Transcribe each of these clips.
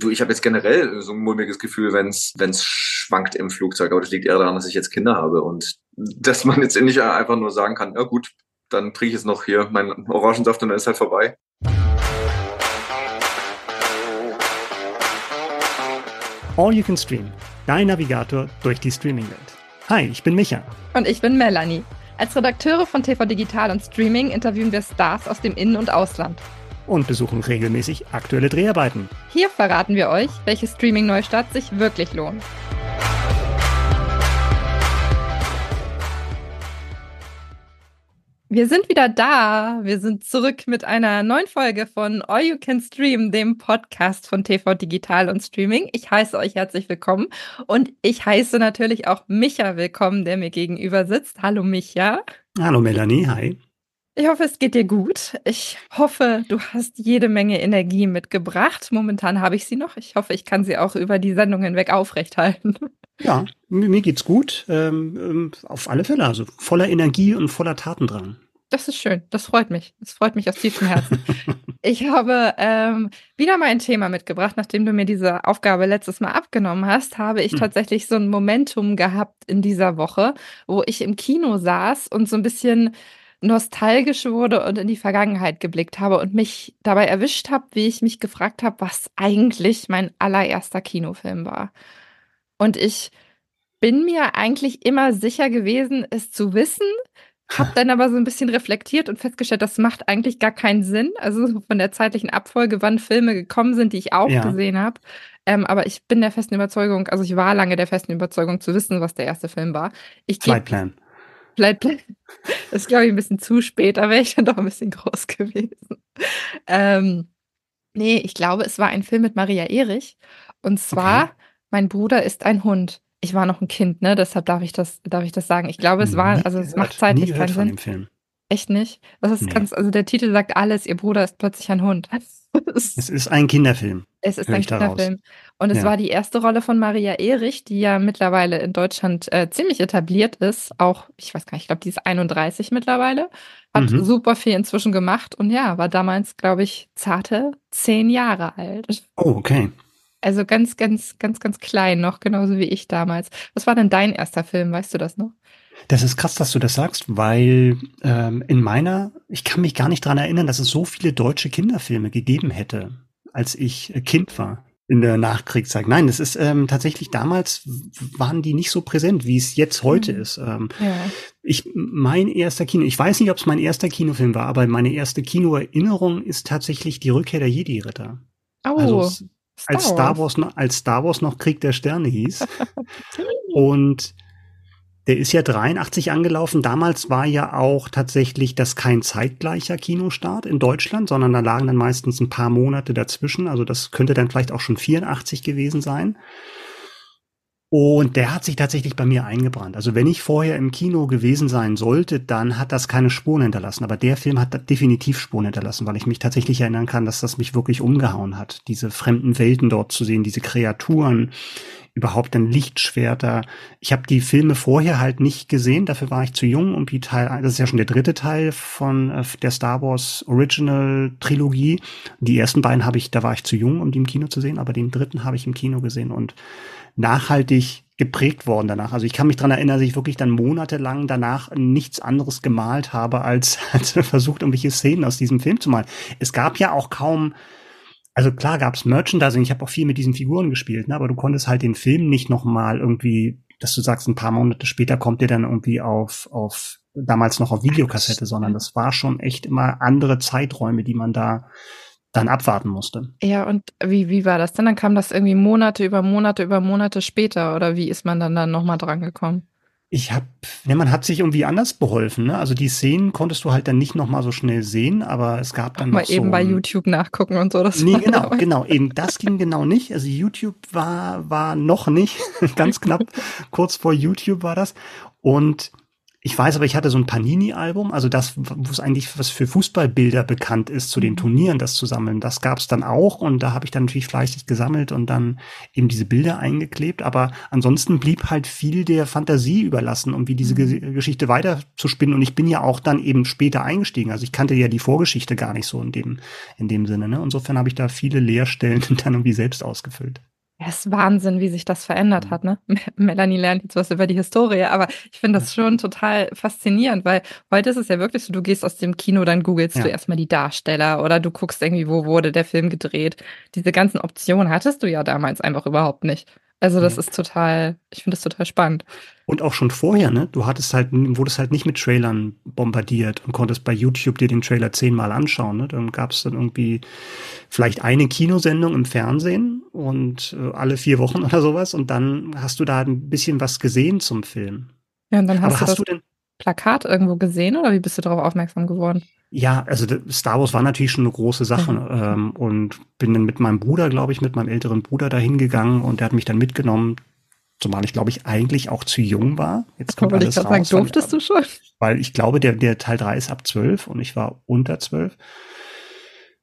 Du, ich habe jetzt generell so ein mulmiges Gefühl, wenn es schwankt im Flugzeug, aber das liegt eher daran, dass ich jetzt Kinder habe und dass man jetzt nicht einfach nur sagen kann, ja gut, dann trinke ich jetzt noch hier meinen Orangensaft und dann ist halt vorbei. All You Can Stream, dein Navigator durch die Streaming-Welt. Hi, ich bin Micha. Und ich bin Melanie. Als Redakteure von TV Digital und Streaming interviewen wir Stars aus dem In- und Ausland und besuchen regelmäßig aktuelle Dreharbeiten. Hier verraten wir euch, welche Streaming-Neustart sich wirklich lohnt. Wir sind wieder da. Wir sind zurück mit einer neuen Folge von All You Can Stream, dem Podcast von TV Digital und Streaming. Ich heiße euch herzlich willkommen und ich heiße natürlich auch Micha willkommen, der mir gegenüber sitzt. Hallo Micha. Hallo Melanie, hi. Ich hoffe, es geht dir gut. Ich hoffe, du hast jede Menge Energie mitgebracht. Momentan habe ich sie noch. Ich hoffe, ich kann sie auch über die Sendung hinweg aufrechthalten. Ja, mir geht's gut. Ähm, ähm, auf alle Fälle. Also voller Energie und voller Tatendrang. Das ist schön. Das freut mich. Das freut mich aus tiefstem Herzen. ich habe ähm, wieder mal ein Thema mitgebracht. Nachdem du mir diese Aufgabe letztes Mal abgenommen hast, habe ich hm. tatsächlich so ein Momentum gehabt in dieser Woche, wo ich im Kino saß und so ein bisschen nostalgisch wurde und in die Vergangenheit geblickt habe und mich dabei erwischt habe, wie ich mich gefragt habe, was eigentlich mein allererster Kinofilm war. Und ich bin mir eigentlich immer sicher gewesen, es zu wissen, habe dann aber so ein bisschen reflektiert und festgestellt, das macht eigentlich gar keinen Sinn. Also von der zeitlichen Abfolge, wann Filme gekommen sind, die ich auch ja. gesehen habe. Ähm, aber ich bin der festen Überzeugung, also ich war lange der festen Überzeugung zu wissen, was der erste Film war. Ich Flightplan. Vielleicht, das ist, glaube ich, ein bisschen zu spät, da wäre ich dann doch ein bisschen groß gewesen. Ähm, nee, ich glaube, es war ein Film mit Maria Erich. Und zwar, okay. mein Bruder ist ein Hund. Ich war noch ein Kind, ne? Deshalb darf ich das, darf ich das sagen. Ich glaube, es war, also es macht zeitlich keinen Sinn. Echt nicht? Das ist nee. ganz, also der Titel sagt alles, ihr Bruder ist plötzlich ein Hund. es ist ein Kinderfilm. Es ist ein Kinderfilm. Und es ja. war die erste Rolle von Maria Erich, die ja mittlerweile in Deutschland äh, ziemlich etabliert ist. Auch, ich weiß gar nicht, ich glaube, die ist 31 mittlerweile. Hat mhm. super viel inzwischen gemacht und ja, war damals, glaube ich, zarte zehn Jahre alt. Oh, okay. Also ganz, ganz, ganz, ganz klein noch, genauso wie ich damals. Was war denn dein erster Film? Weißt du das noch? Das ist krass, dass du das sagst, weil ähm, in meiner, ich kann mich gar nicht dran erinnern, dass es so viele deutsche Kinderfilme gegeben hätte, als ich äh, Kind war in der Nachkriegszeit. Nein, das ist ähm, tatsächlich damals waren die nicht so präsent, wie es jetzt heute mhm. ist. Ähm, ja. Ich mein erster Kino, ich weiß nicht, ob es mein erster Kinofilm war, aber meine erste Kinoerinnerung ist tatsächlich die Rückkehr der Jedi-Ritter. Oh. Also Star als Star Wars noch, als Star Wars noch Krieg der Sterne hieß. und der ist ja 83 angelaufen. Damals war ja auch tatsächlich das kein zeitgleicher Kinostart in Deutschland, sondern da lagen dann meistens ein paar Monate dazwischen. Also das könnte dann vielleicht auch schon 84 gewesen sein. Und der hat sich tatsächlich bei mir eingebrannt. Also wenn ich vorher im Kino gewesen sein sollte, dann hat das keine Spuren hinterlassen. Aber der Film hat definitiv Spuren hinterlassen, weil ich mich tatsächlich erinnern kann, dass das mich wirklich umgehauen hat. Diese fremden Welten dort zu sehen, diese Kreaturen, überhaupt dann Lichtschwerter. Ich habe die Filme vorher halt nicht gesehen, dafür war ich zu jung, um die Teil, das ist ja schon der dritte Teil von äh, der Star Wars Original Trilogie. Die ersten beiden habe ich, da war ich zu jung, um die im Kino zu sehen, aber den dritten habe ich im Kino gesehen und nachhaltig geprägt worden danach. Also ich kann mich dran erinnern, dass ich wirklich dann monatelang danach nichts anderes gemalt habe, als, als versucht, irgendwelche Szenen aus diesem Film zu malen. Es gab ja auch kaum also klar gab's Merchandising, ich habe auch viel mit diesen Figuren gespielt, ne, aber du konntest halt den Film nicht noch mal irgendwie, dass du sagst, ein paar Monate später kommt der dann irgendwie auf, auf damals noch auf Videokassette, sondern das war schon echt immer andere Zeiträume, die man da dann abwarten musste. Ja, und wie, wie war das denn? Dann kam das irgendwie Monate über Monate über Monate später oder wie ist man dann dann nochmal dran gekommen? Ich habe, ne, man hat sich irgendwie anders beholfen. Ne? Also die Szenen konntest du halt dann nicht noch mal so schnell sehen, aber es gab dann mal noch eben so bei YouTube nachgucken und so. Das nee, genau, genau. Eben das ging genau nicht. Also YouTube war war noch nicht, ganz knapp kurz vor YouTube war das. Und Ich weiß aber, ich hatte so ein Panini-Album, also das, wo es eigentlich was für Fußballbilder bekannt ist, zu den mhm. Turnieren das zu sammeln. Das gab es dann auch und da habe ich dann natürlich fleißig gesammelt und dann eben diese Bilder eingeklebt. Aber ansonsten blieb halt viel der Fantasie überlassen, um wie diese mhm. Geschichte weiterzuspinnen. Und ich bin ja auch dann eben später eingestiegen. Also ich kannte ja die Vorgeschichte gar nicht so in dem, in dem Sinne. Ne? Insofern habe ich da viele Leerstellen dann irgendwie selbst ausgefüllt. Es ist Wahnsinn, wie sich das verändert mhm. hat, ne? Melanie lernt jetzt was über die Historie, aber ich finde das schon total faszinierend, weil heute ist es ja wirklich so, du gehst aus dem Kino, dann googelst ja. du erstmal die Darsteller oder du guckst irgendwie, wo wurde der Film gedreht. Diese ganzen Optionen hattest du ja damals einfach überhaupt nicht. Also das ist total, ich finde das total spannend. Und auch schon vorher, ne? Du hattest halt, wurdest halt nicht mit Trailern bombardiert und konntest bei YouTube dir den Trailer zehnmal anschauen. Ne? Dann gab es dann irgendwie vielleicht eine Kinosendung im Fernsehen und äh, alle vier Wochen oder sowas und dann hast du da ein bisschen was gesehen zum Film. Ja, und dann hast, Aber du, hast das du denn Plakat irgendwo gesehen oder wie bist du darauf aufmerksam geworden? Ja, also Star Wars war natürlich schon eine große Sache mhm. ähm, und bin dann mit meinem Bruder, glaube ich, mit meinem älteren Bruder dahin gegangen und der hat mich dann mitgenommen, zumal ich glaube ich eigentlich auch zu jung war. Jetzt kommt Wollte alles ich raus, sagen, durftest weil, du schon? Weil ich glaube, der, der Teil 3 ist ab 12 und ich war unter 12.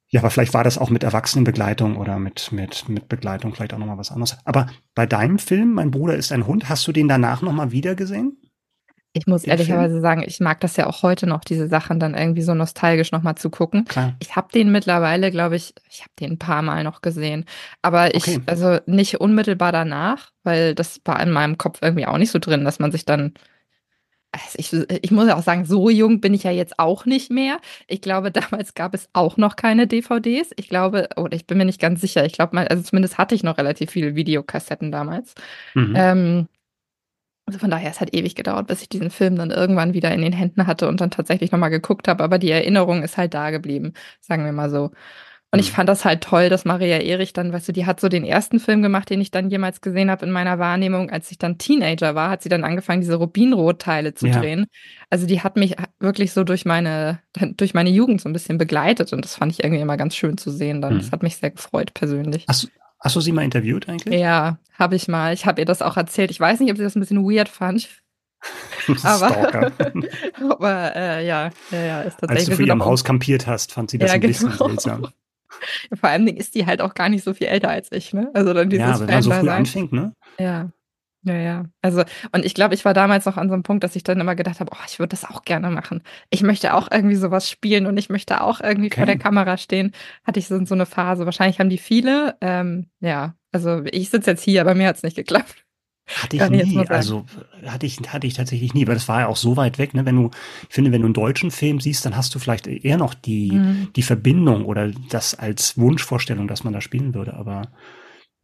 Ja, aber vielleicht war das auch mit Erwachsenenbegleitung oder mit, mit, mit Begleitung vielleicht auch nochmal was anderes. Aber bei deinem Film, mein Bruder ist ein Hund, hast du den danach nochmal wieder gesehen? Ich muss ehrlicherweise sagen, ich mag das ja auch heute noch, diese Sachen dann irgendwie so nostalgisch nochmal zu gucken. Klar. Ich habe den mittlerweile, glaube ich, ich habe den ein paar Mal noch gesehen. Aber ich, okay. also nicht unmittelbar danach, weil das war in meinem Kopf irgendwie auch nicht so drin, dass man sich dann. Also ich, ich muss ja auch sagen, so jung bin ich ja jetzt auch nicht mehr. Ich glaube, damals gab es auch noch keine DVDs. Ich glaube, oder ich bin mir nicht ganz sicher. Ich glaube also zumindest hatte ich noch relativ viele Videokassetten damals. Mhm. Ähm, also von daher, es hat ewig gedauert, bis ich diesen Film dann irgendwann wieder in den Händen hatte und dann tatsächlich nochmal geguckt habe. Aber die Erinnerung ist halt da geblieben, sagen wir mal so. Und ich mhm. fand das halt toll, dass Maria Erich dann, weißt du, die hat so den ersten Film gemacht, den ich dann jemals gesehen habe in meiner Wahrnehmung. Als ich dann Teenager war, hat sie dann angefangen, diese Rubinrot-Teile zu ja. drehen. Also die hat mich wirklich so durch meine, durch meine Jugend so ein bisschen begleitet und das fand ich irgendwie immer ganz schön zu sehen. Dann. Mhm. Das hat mich sehr gefreut, persönlich. Hast, Hast du sie mal interviewt eigentlich? Ja, habe ich mal. Ich habe ihr das auch erzählt. Ich weiß nicht, ob sie das ein bisschen weird fand. aber, aber äh, ja, ja, ja, ist tatsächlich. Als du vor ihrem Haus kampiert hast, fand sie das ja, ein bisschen genau. seltsam. Vor allem ist die halt auch gar nicht so viel älter als ich, ne? Also dann dieses ja, wenn man so früh anfängt, ne? Ja. Ja, ja. Also, und ich glaube, ich war damals noch an so einem Punkt, dass ich dann immer gedacht habe, oh, ich würde das auch gerne machen. Ich möchte auch irgendwie sowas spielen und ich möchte auch irgendwie okay. vor der Kamera stehen. Hatte ich so, so eine Phase. Wahrscheinlich haben die viele. Ähm, ja, also ich sitze jetzt hier, aber mir hat es nicht geklappt. Hatte ich nie, also hatte ich, hatte ich tatsächlich nie, weil das war ja auch so weit weg, ne? Wenn du, ich finde, wenn du einen deutschen Film siehst, dann hast du vielleicht eher noch die, mhm. die Verbindung oder das als Wunschvorstellung, dass man da spielen würde, aber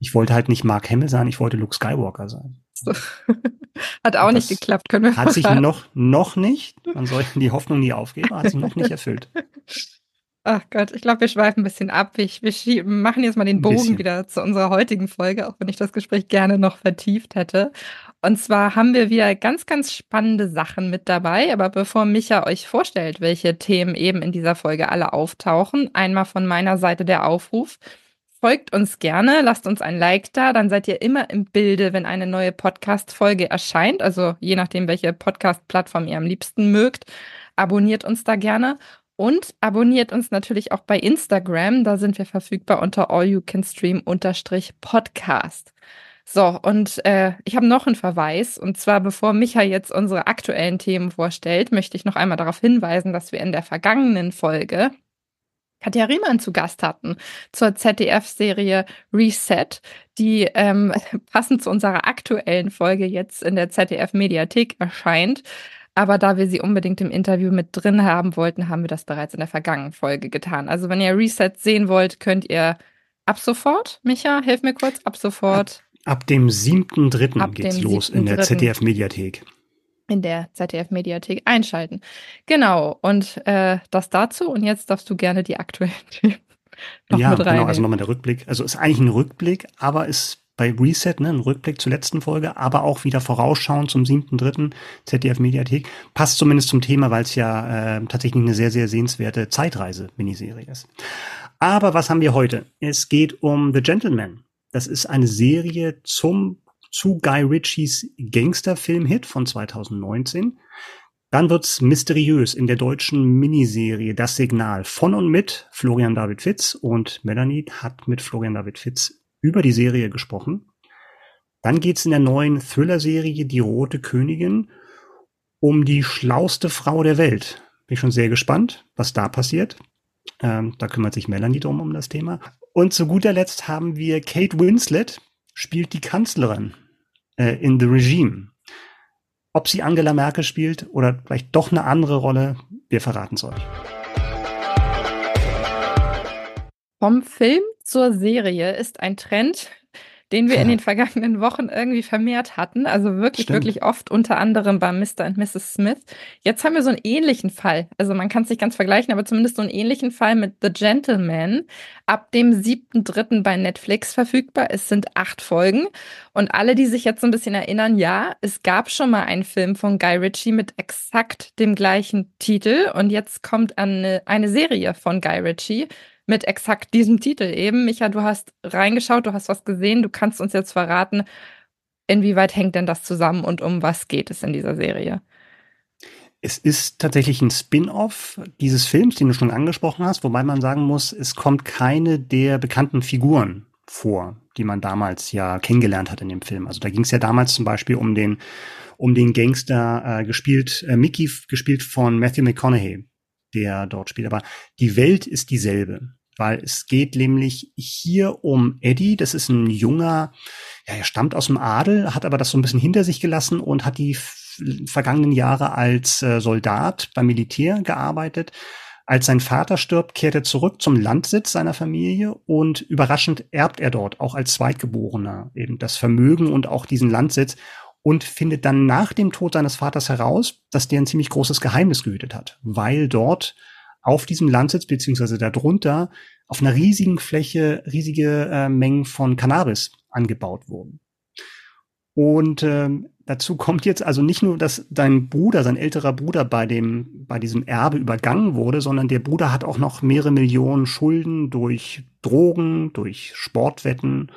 ich wollte halt nicht Mark Hamill sein, ich wollte Luke Skywalker sein. Hat auch nicht geklappt, können wir Hat sich noch, noch nicht, man sollte die Hoffnung nie aufgeben, hat sich noch nicht erfüllt. Ach Gott, ich glaube, wir schweifen ein bisschen ab. Ich, wir machen jetzt mal den Bogen wieder zu unserer heutigen Folge, auch wenn ich das Gespräch gerne noch vertieft hätte. Und zwar haben wir wieder ganz, ganz spannende Sachen mit dabei. Aber bevor Micha euch vorstellt, welche Themen eben in dieser Folge alle auftauchen, einmal von meiner Seite der Aufruf. Folgt uns gerne, lasst uns ein Like da, dann seid ihr immer im Bilde, wenn eine neue Podcast-Folge erscheint. Also je nachdem, welche Podcast-Plattform ihr am liebsten mögt, abonniert uns da gerne und abonniert uns natürlich auch bei Instagram. Da sind wir verfügbar unter allyoucanstream-podcast. So, und äh, ich habe noch einen Verweis. Und zwar, bevor Micha jetzt unsere aktuellen Themen vorstellt, möchte ich noch einmal darauf hinweisen, dass wir in der vergangenen Folge Katja Riemann zu Gast hatten zur ZDF-Serie Reset, die ähm, passend zu unserer aktuellen Folge jetzt in der ZDF-Mediathek erscheint. Aber da wir sie unbedingt im Interview mit drin haben wollten, haben wir das bereits in der vergangenen Folge getan. Also wenn ihr Reset sehen wollt, könnt ihr ab sofort, Micha, hilf mir kurz, ab sofort. Ab, ab dem 7.3. geht's los in der ZDF-Mediathek in der ZDF-Mediathek einschalten. Genau, und äh, das dazu. Und jetzt darfst du gerne die aktuellen Themen noch ja, mit rein. Genau, also nochmal der Rückblick. Also ist eigentlich ein Rückblick, aber ist bei Reset, ne, ein Rückblick zur letzten Folge, aber auch wieder vorausschauen zum 7.3. ZDF-Mediathek. Passt zumindest zum Thema, weil es ja äh, tatsächlich eine sehr, sehr sehenswerte Zeitreise-Miniserie ist. Aber was haben wir heute? Es geht um The Gentleman. Das ist eine Serie zum zu Guy Ritchies Gangsterfilm-Hit von 2019. Dann wird's mysteriös in der deutschen Miniserie Das Signal von und mit Florian David Fitz und Melanie hat mit Florian David Fitz über die Serie gesprochen. Dann geht's in der neuen Thriller-Serie Die Rote Königin um die schlauste Frau der Welt. Bin schon sehr gespannt, was da passiert. Ähm, da kümmert sich Melanie drum um das Thema. Und zu guter Letzt haben wir Kate Winslet, spielt die Kanzlerin äh, in The Regime. Ob sie Angela Merkel spielt oder vielleicht doch eine andere Rolle, wir verraten es euch. Vom Film zur Serie ist ein Trend, den wir in den vergangenen Wochen irgendwie vermehrt hatten. Also wirklich, Stimmt. wirklich oft, unter anderem bei Mr. und Mrs. Smith. Jetzt haben wir so einen ähnlichen Fall. Also man kann es nicht ganz vergleichen, aber zumindest so einen ähnlichen Fall mit The Gentleman. Ab dem 7.3. bei Netflix verfügbar. Es sind acht Folgen. Und alle, die sich jetzt so ein bisschen erinnern, ja, es gab schon mal einen Film von Guy Ritchie mit exakt dem gleichen Titel. Und jetzt kommt eine, eine Serie von Guy Ritchie mit exakt diesem Titel eben. Micha, du hast reingeschaut, du hast was gesehen, du kannst uns jetzt verraten, inwieweit hängt denn das zusammen und um was geht es in dieser Serie? Es ist tatsächlich ein Spin-off dieses Films, den du schon angesprochen hast, wobei man sagen muss, es kommt keine der bekannten Figuren vor, die man damals ja kennengelernt hat in dem Film. Also da ging es ja damals zum Beispiel um den um den Gangster äh, gespielt, äh, Mickey gespielt von Matthew McConaughey, der dort spielt. Aber die Welt ist dieselbe, weil es geht nämlich hier um Eddie. Das ist ein junger, ja, er stammt aus dem Adel, hat aber das so ein bisschen hinter sich gelassen und hat die vergangenen Jahre als äh, Soldat beim Militär gearbeitet. Als sein Vater stirbt, kehrt er zurück zum Landsitz seiner Familie und überraschend erbt er dort auch als Zweitgeborener eben das Vermögen und auch diesen Landsitz und findet dann nach dem Tod seines Vaters heraus, dass der ein ziemlich großes Geheimnis gehütet hat, weil dort auf diesem Landsitz beziehungsweise darunter auf einer riesigen Fläche riesige äh, Mengen von Cannabis angebaut wurden. Und ähm, dazu kommt jetzt also nicht nur, dass dein Bruder, sein älterer Bruder bei dem, bei diesem Erbe übergangen wurde, sondern der Bruder hat auch noch mehrere Millionen Schulden durch Drogen, durch Sportwetten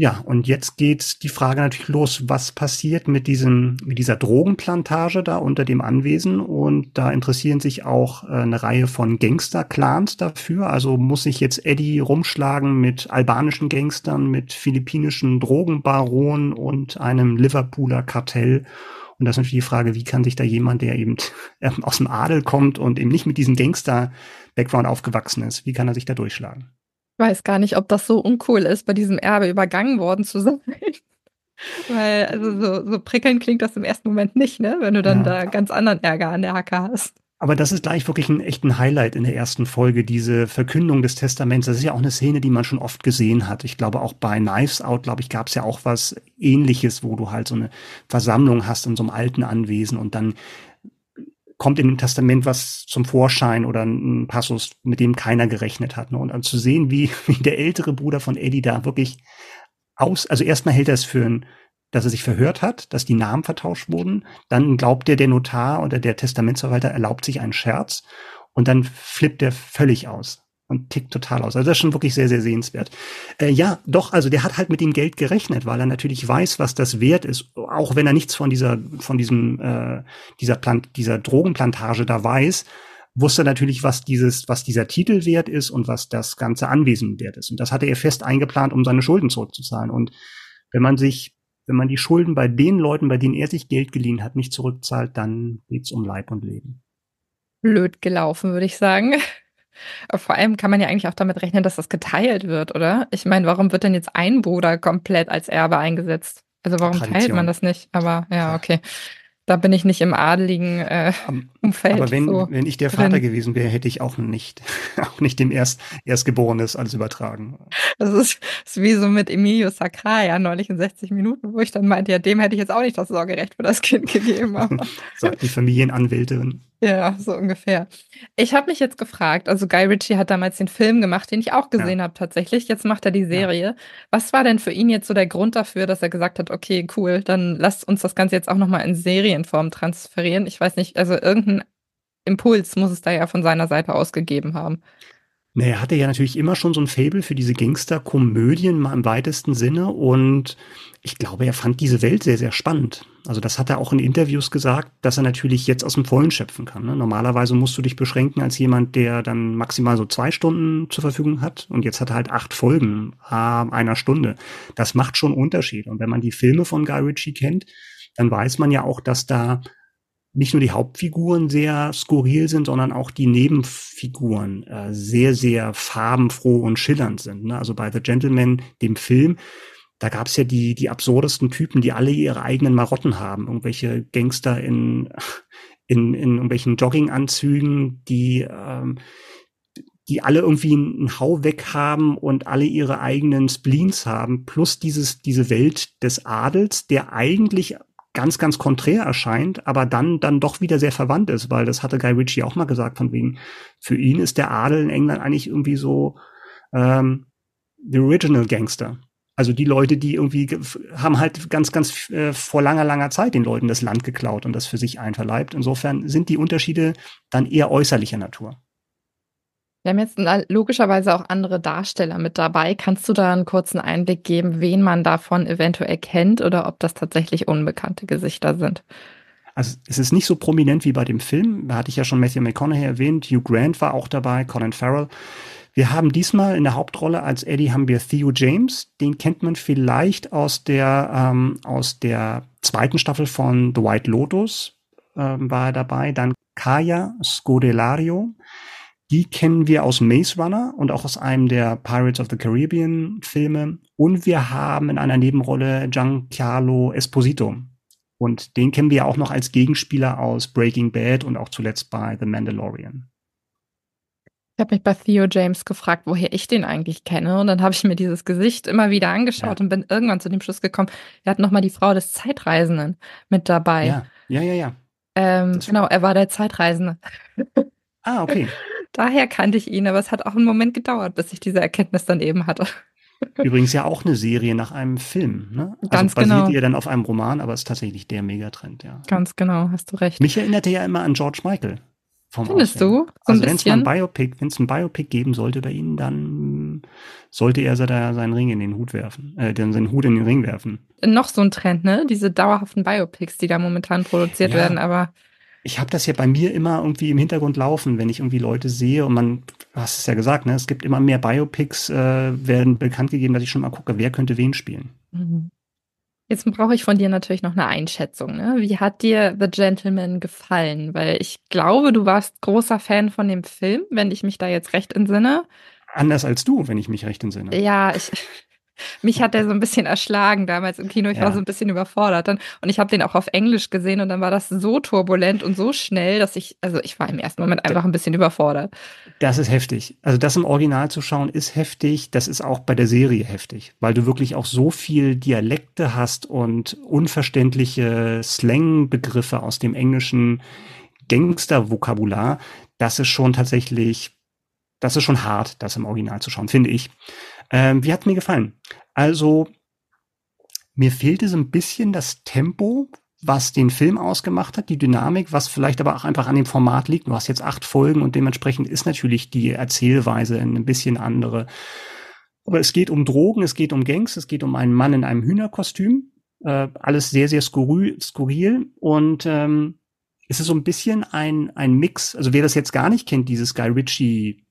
ja, und jetzt geht die Frage natürlich los, was passiert mit diesem, mit dieser Drogenplantage da unter dem Anwesen? Und da interessieren sich auch äh, eine Reihe von Gangster-Clans dafür. Also muss sich jetzt Eddie rumschlagen mit albanischen Gangstern, mit philippinischen Drogenbaronen und einem Liverpooler Kartell. Und das ist natürlich die Frage, wie kann sich da jemand, der eben aus dem Adel kommt und eben nicht mit diesem Gangster-Background aufgewachsen ist, wie kann er sich da durchschlagen? Weiß gar nicht, ob das so uncool ist, bei diesem Erbe übergangen worden zu sein. Weil, also so, so prickelnd klingt das im ersten Moment nicht, ne? Wenn du dann ja. da ganz anderen Ärger an der Hacke hast. Aber das ist gleich wirklich ein echten Highlight in der ersten Folge, diese Verkündung des Testaments. Das ist ja auch eine Szene, die man schon oft gesehen hat. Ich glaube, auch bei Knives Out, glaube ich, gab es ja auch was ähnliches, wo du halt so eine Versammlung hast in so einem alten Anwesen und dann kommt in dem Testament was zum Vorschein oder ein Passus, mit dem keiner gerechnet hat. Ne? Und dann zu sehen, wie, wie der ältere Bruder von Eddie da wirklich aus, also erstmal hält er es für ein, dass er sich verhört hat, dass die Namen vertauscht wurden. Dann glaubt er, der Notar oder der Testamentsverwalter erlaubt sich einen Scherz. Und dann flippt er völlig aus und tickt total aus. Also das ist schon wirklich sehr, sehr sehenswert. Äh, ja, doch, also der hat halt mit dem Geld gerechnet, weil er natürlich weiß, was das wert ist, auch wenn er nichts von dieser, von diesem, äh, dieser Plant, dieser Drogenplantage da weiß, wusste natürlich, was dieses, was dieser Titel wert ist und was das ganze Anwesen wert ist. Und das hatte er fest eingeplant, um seine Schulden zurückzuzahlen. Und wenn man sich, wenn man die Schulden bei den Leuten, bei denen er sich Geld geliehen hat, nicht zurückzahlt, dann geht's um Leib und Leben. Blöd gelaufen, würde ich sagen. Vor allem kann man ja eigentlich auch damit rechnen, dass das geteilt wird, oder? Ich meine, warum wird denn jetzt ein Bruder komplett als Erbe eingesetzt? Also warum Tradition. teilt man das nicht? Aber ja, okay. Da bin ich nicht im adeligen äh, Umfeld. Aber wenn, so wenn ich der Vater drin. gewesen wäre, hätte ich auch nicht, auch nicht dem Erst, Erstgeborenes alles übertragen. Das ist, ist wie so mit Emilio Sacraia neulich in 60 Minuten, wo ich dann meinte, ja, dem hätte ich jetzt auch nicht das Sorgerecht für das Kind gegeben. Sagt die Familienanwältin. Ja, so ungefähr. Ich habe mich jetzt gefragt, also Guy Ritchie hat damals den Film gemacht, den ich auch gesehen ja. habe tatsächlich. Jetzt macht er die Serie. Ja. Was war denn für ihn jetzt so der Grund dafür, dass er gesagt hat, okay, cool, dann lasst uns das Ganze jetzt auch nochmal in Serienform transferieren? Ich weiß nicht, also irgendein Impuls muss es da ja von seiner Seite aus gegeben haben. Er hatte ja natürlich immer schon so ein Fable für diese Gangster-Komödien mal im weitesten Sinne und ich glaube, er fand diese Welt sehr, sehr spannend. Also das hat er auch in Interviews gesagt, dass er natürlich jetzt aus dem Vollen schöpfen kann. Ne? Normalerweise musst du dich beschränken als jemand, der dann maximal so zwei Stunden zur Verfügung hat und jetzt hat er halt acht Folgen einer Stunde. Das macht schon Unterschied. Und wenn man die Filme von Guy Ritchie kennt, dann weiß man ja auch, dass da nicht nur die Hauptfiguren sehr skurril sind, sondern auch die Nebenfiguren äh, sehr, sehr farbenfroh und schillernd sind. Ne? Also bei The Gentleman, dem Film, da gab es ja die, die absurdesten Typen, die alle ihre eigenen Marotten haben. Irgendwelche Gangster in, in, in irgendwelchen Jogginganzügen, die, ähm, die alle irgendwie einen Hau weg haben und alle ihre eigenen Spleens haben, plus dieses, diese Welt des Adels, der eigentlich ganz, ganz konträr erscheint, aber dann, dann doch wieder sehr verwandt ist, weil das hatte Guy Ritchie auch mal gesagt, von wegen, für ihn ist der Adel in England eigentlich irgendwie so ähm, the original Gangster. Also die Leute, die irgendwie haben halt ganz, ganz äh, vor langer, langer Zeit den Leuten das Land geklaut und das für sich einverleibt. Insofern sind die Unterschiede dann eher äußerlicher Natur. Wir haben jetzt logischerweise auch andere Darsteller mit dabei. Kannst du da einen kurzen Einblick geben, wen man davon eventuell kennt oder ob das tatsächlich unbekannte Gesichter sind? Also es ist nicht so prominent wie bei dem Film. Da hatte ich ja schon Matthew McConaughey erwähnt. Hugh Grant war auch dabei, Colin Farrell. Wir haben diesmal in der Hauptrolle als Eddie haben wir Theo James. Den kennt man vielleicht aus der ähm, aus der zweiten Staffel von The White Lotus ähm, war er dabei. Dann Kaya Scodelario. Die kennen wir aus Maze Runner und auch aus einem der Pirates of the Caribbean Filme. Und wir haben in einer Nebenrolle Giancarlo Esposito. Und den kennen wir auch noch als Gegenspieler aus Breaking Bad und auch zuletzt bei The Mandalorian. Ich habe mich bei Theo James gefragt, woher ich den eigentlich kenne. Und dann habe ich mir dieses Gesicht immer wieder angeschaut ja. und bin irgendwann zu dem Schluss gekommen, er hat nochmal die Frau des Zeitreisenden mit dabei. Ja, ja, ja, ja. Ähm, genau, er war der Zeitreisende. Ah, okay. Daher kannte ich ihn, aber es hat auch einen Moment gedauert, bis ich diese Erkenntnis dann eben hatte. Übrigens ja auch eine Serie nach einem Film, ne? Also Ganz basiert genau. ihr dann auf einem Roman, aber ist tatsächlich der Megatrend, ja. Ganz genau, hast du recht. Mich erinnerte ja immer an George Michael. Findest Aussehen. du? So also wenn es ein Biopic, wenn es ein Biopic geben sollte bei Ihnen, dann sollte er da seinen Ring in den Hut werfen, äh, seinen Hut in den Ring werfen. Noch so ein Trend, ne? Diese dauerhaften Biopics, die da momentan produziert ja. werden, aber ich habe das ja bei mir immer irgendwie im Hintergrund laufen, wenn ich irgendwie Leute sehe und man, du hast es ja gesagt, ne, es gibt immer mehr Biopics, äh, werden bekannt gegeben, dass ich schon mal gucke, wer könnte wen spielen. Mhm. Jetzt brauche ich von dir natürlich noch eine Einschätzung. Ne? Wie hat dir The Gentleman gefallen? Weil ich glaube, du warst großer Fan von dem Film, wenn ich mich da jetzt recht entsinne. Anders als du, wenn ich mich recht entsinne. Ja, ich, mich hat der so ein bisschen erschlagen damals im Kino. Ich ja. war so ein bisschen überfordert dann. Und ich habe den auch auf Englisch gesehen und dann war das so turbulent und so schnell, dass ich, also ich war im ersten Moment einfach ein bisschen überfordert. Das ist heftig. Also das im Original zu schauen ist heftig. Das ist auch bei der Serie heftig, weil du wirklich auch so viel Dialekte hast und unverständliche Slang-Begriffe aus dem englischen Gangster-Vokabular. Das ist schon tatsächlich, das ist schon hart, das im Original zu schauen, finde ich. Ähm, wie hat mir gefallen? Also, mir fehlte so ein bisschen das Tempo, was den Film ausgemacht hat, die Dynamik, was vielleicht aber auch einfach an dem Format liegt. Du hast jetzt acht Folgen und dementsprechend ist natürlich die Erzählweise ein bisschen andere. Aber es geht um Drogen, es geht um Gangs, es geht um einen Mann in einem Hühnerkostüm. Äh, alles sehr, sehr skurril, skurril. Und ähm, es ist so ein bisschen ein, ein Mix. Also wer das jetzt gar nicht kennt, dieses Guy Ritchie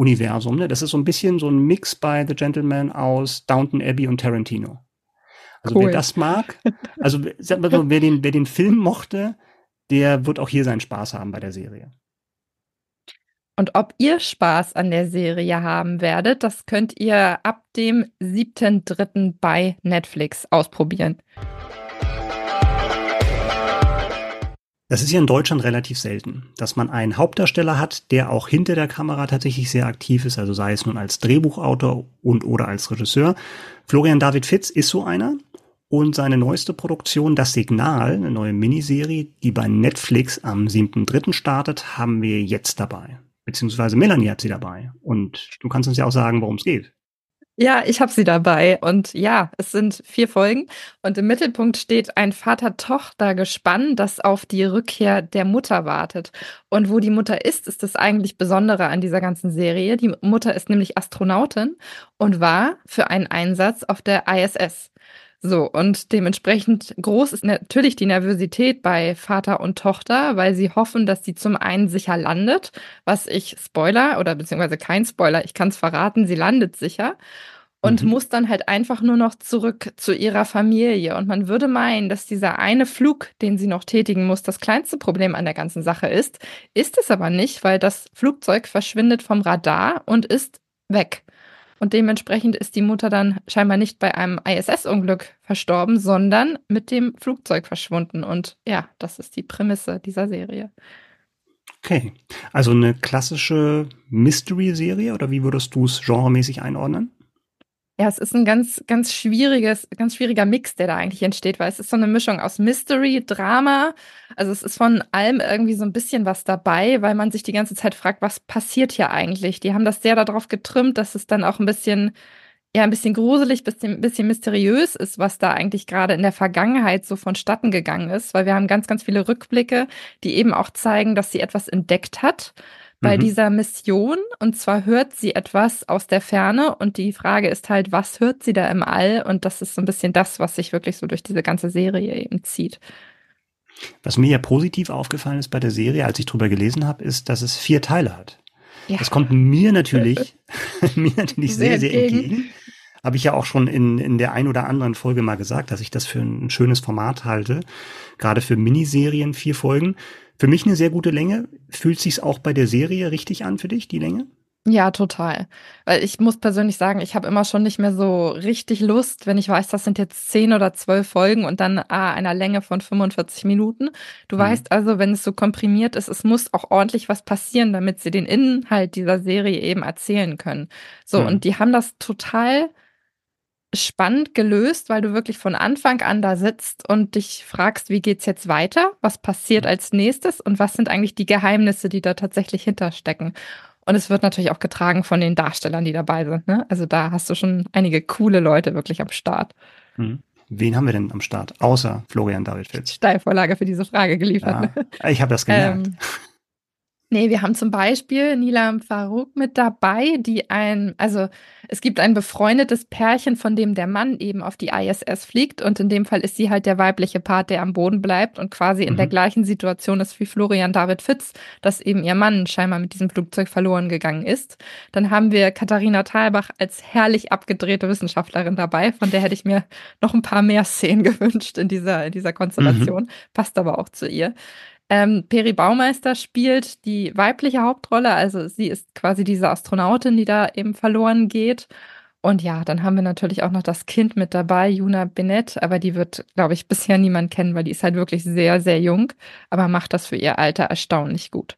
Universum. Ne? Das ist so ein bisschen so ein Mix bei The Gentleman aus Downton Abbey und Tarantino. Also cool. wer das mag, also sag mal so, wer den, wer den Film mochte, der wird auch hier seinen Spaß haben bei der Serie. Und ob ihr Spaß an der Serie haben werdet, das könnt ihr ab dem 7.3. bei Netflix ausprobieren. Das ist ja in Deutschland relativ selten, dass man einen Hauptdarsteller hat, der auch hinter der Kamera tatsächlich sehr aktiv ist, also sei es nun als Drehbuchautor und oder als Regisseur. Florian David Fitz ist so einer. Und seine neueste Produktion, Das Signal, eine neue Miniserie, die bei Netflix am 7.3. startet, haben wir jetzt dabei. Beziehungsweise Melanie hat sie dabei. Und du kannst uns ja auch sagen, worum es geht. Ja, ich habe sie dabei. Und ja, es sind vier Folgen. Und im Mittelpunkt steht ein Vater-Tochter-Gespann, das auf die Rückkehr der Mutter wartet. Und wo die Mutter ist, ist das eigentlich Besondere an dieser ganzen Serie. Die Mutter ist nämlich Astronautin und war für einen Einsatz auf der ISS. So, und dementsprechend groß ist natürlich die Nervosität bei Vater und Tochter, weil sie hoffen, dass sie zum einen sicher landet, was ich Spoiler oder beziehungsweise kein Spoiler, ich kann es verraten, sie landet sicher und mhm. muss dann halt einfach nur noch zurück zu ihrer Familie. Und man würde meinen, dass dieser eine Flug, den sie noch tätigen muss, das kleinste Problem an der ganzen Sache ist. Ist es aber nicht, weil das Flugzeug verschwindet vom Radar und ist weg. Und dementsprechend ist die Mutter dann scheinbar nicht bei einem ISS-Unglück verstorben, sondern mit dem Flugzeug verschwunden. Und ja, das ist die Prämisse dieser Serie. Okay, also eine klassische Mystery-Serie oder wie würdest du es genremäßig einordnen? Ja, es ist ein ganz, ganz schwieriges, ganz schwieriger Mix, der da eigentlich entsteht, weil es ist so eine Mischung aus Mystery, Drama. Also es ist von allem irgendwie so ein bisschen was dabei, weil man sich die ganze Zeit fragt, was passiert hier eigentlich? Die haben das sehr darauf getrimmt, dass es dann auch ein bisschen, ja, ein bisschen gruselig, bisschen, bisschen mysteriös ist, was da eigentlich gerade in der Vergangenheit so vonstatten gegangen ist, weil wir haben ganz, ganz viele Rückblicke, die eben auch zeigen, dass sie etwas entdeckt hat bei mhm. dieser Mission. Und zwar hört sie etwas aus der Ferne. Und die Frage ist halt, was hört sie da im All? Und das ist so ein bisschen das, was sich wirklich so durch diese ganze Serie eben zieht. Was mir ja positiv aufgefallen ist bei der Serie, als ich drüber gelesen habe, ist, dass es vier Teile hat. Ja. Das kommt mir natürlich, mir natürlich sehr, sehr, entgegen. entgegen. Habe ich ja auch schon in, in der ein oder anderen Folge mal gesagt, dass ich das für ein schönes Format halte. Gerade für Miniserien, vier Folgen. Für mich eine sehr gute Länge. Fühlt sich's auch bei der Serie richtig an für dich, die Länge? Ja, total. Weil ich muss persönlich sagen, ich habe immer schon nicht mehr so richtig Lust, wenn ich weiß, das sind jetzt zehn oder zwölf Folgen und dann ah, einer Länge von 45 Minuten. Du mhm. weißt also, wenn es so komprimiert ist, es muss auch ordentlich was passieren, damit sie den Inhalt dieser Serie eben erzählen können. So, mhm. und die haben das total spannend gelöst, weil du wirklich von Anfang an da sitzt und dich fragst, wie geht's jetzt weiter? Was passiert als nächstes? Und was sind eigentlich die Geheimnisse, die da tatsächlich hinterstecken? Und es wird natürlich auch getragen von den Darstellern, die dabei sind. Ne? Also da hast du schon einige coole Leute wirklich am Start. Mhm. Wen haben wir denn am Start, außer Florian David Fitz? Steilvorlage für diese Frage geliefert. Ja, ne? ich habe das gemerkt. Ähm, Nee, wir haben zum Beispiel Nilam Farouk mit dabei, die ein, also es gibt ein befreundetes Pärchen, von dem der Mann eben auf die ISS fliegt und in dem Fall ist sie halt der weibliche Part, der am Boden bleibt und quasi in der mhm. gleichen Situation ist wie Florian David Fitz, dass eben ihr Mann scheinbar mit diesem Flugzeug verloren gegangen ist. Dann haben wir Katharina Thalbach als herrlich abgedrehte Wissenschaftlerin dabei, von der hätte ich mir noch ein paar mehr Szenen gewünscht in dieser, in dieser Konstellation, mhm. passt aber auch zu ihr. Ähm, Peri Baumeister spielt die weibliche Hauptrolle, also sie ist quasi diese Astronautin, die da eben verloren geht. Und ja, dann haben wir natürlich auch noch das Kind mit dabei, Juna Bennett, aber die wird, glaube ich, bisher niemand kennen, weil die ist halt wirklich sehr, sehr jung, aber macht das für ihr Alter erstaunlich gut.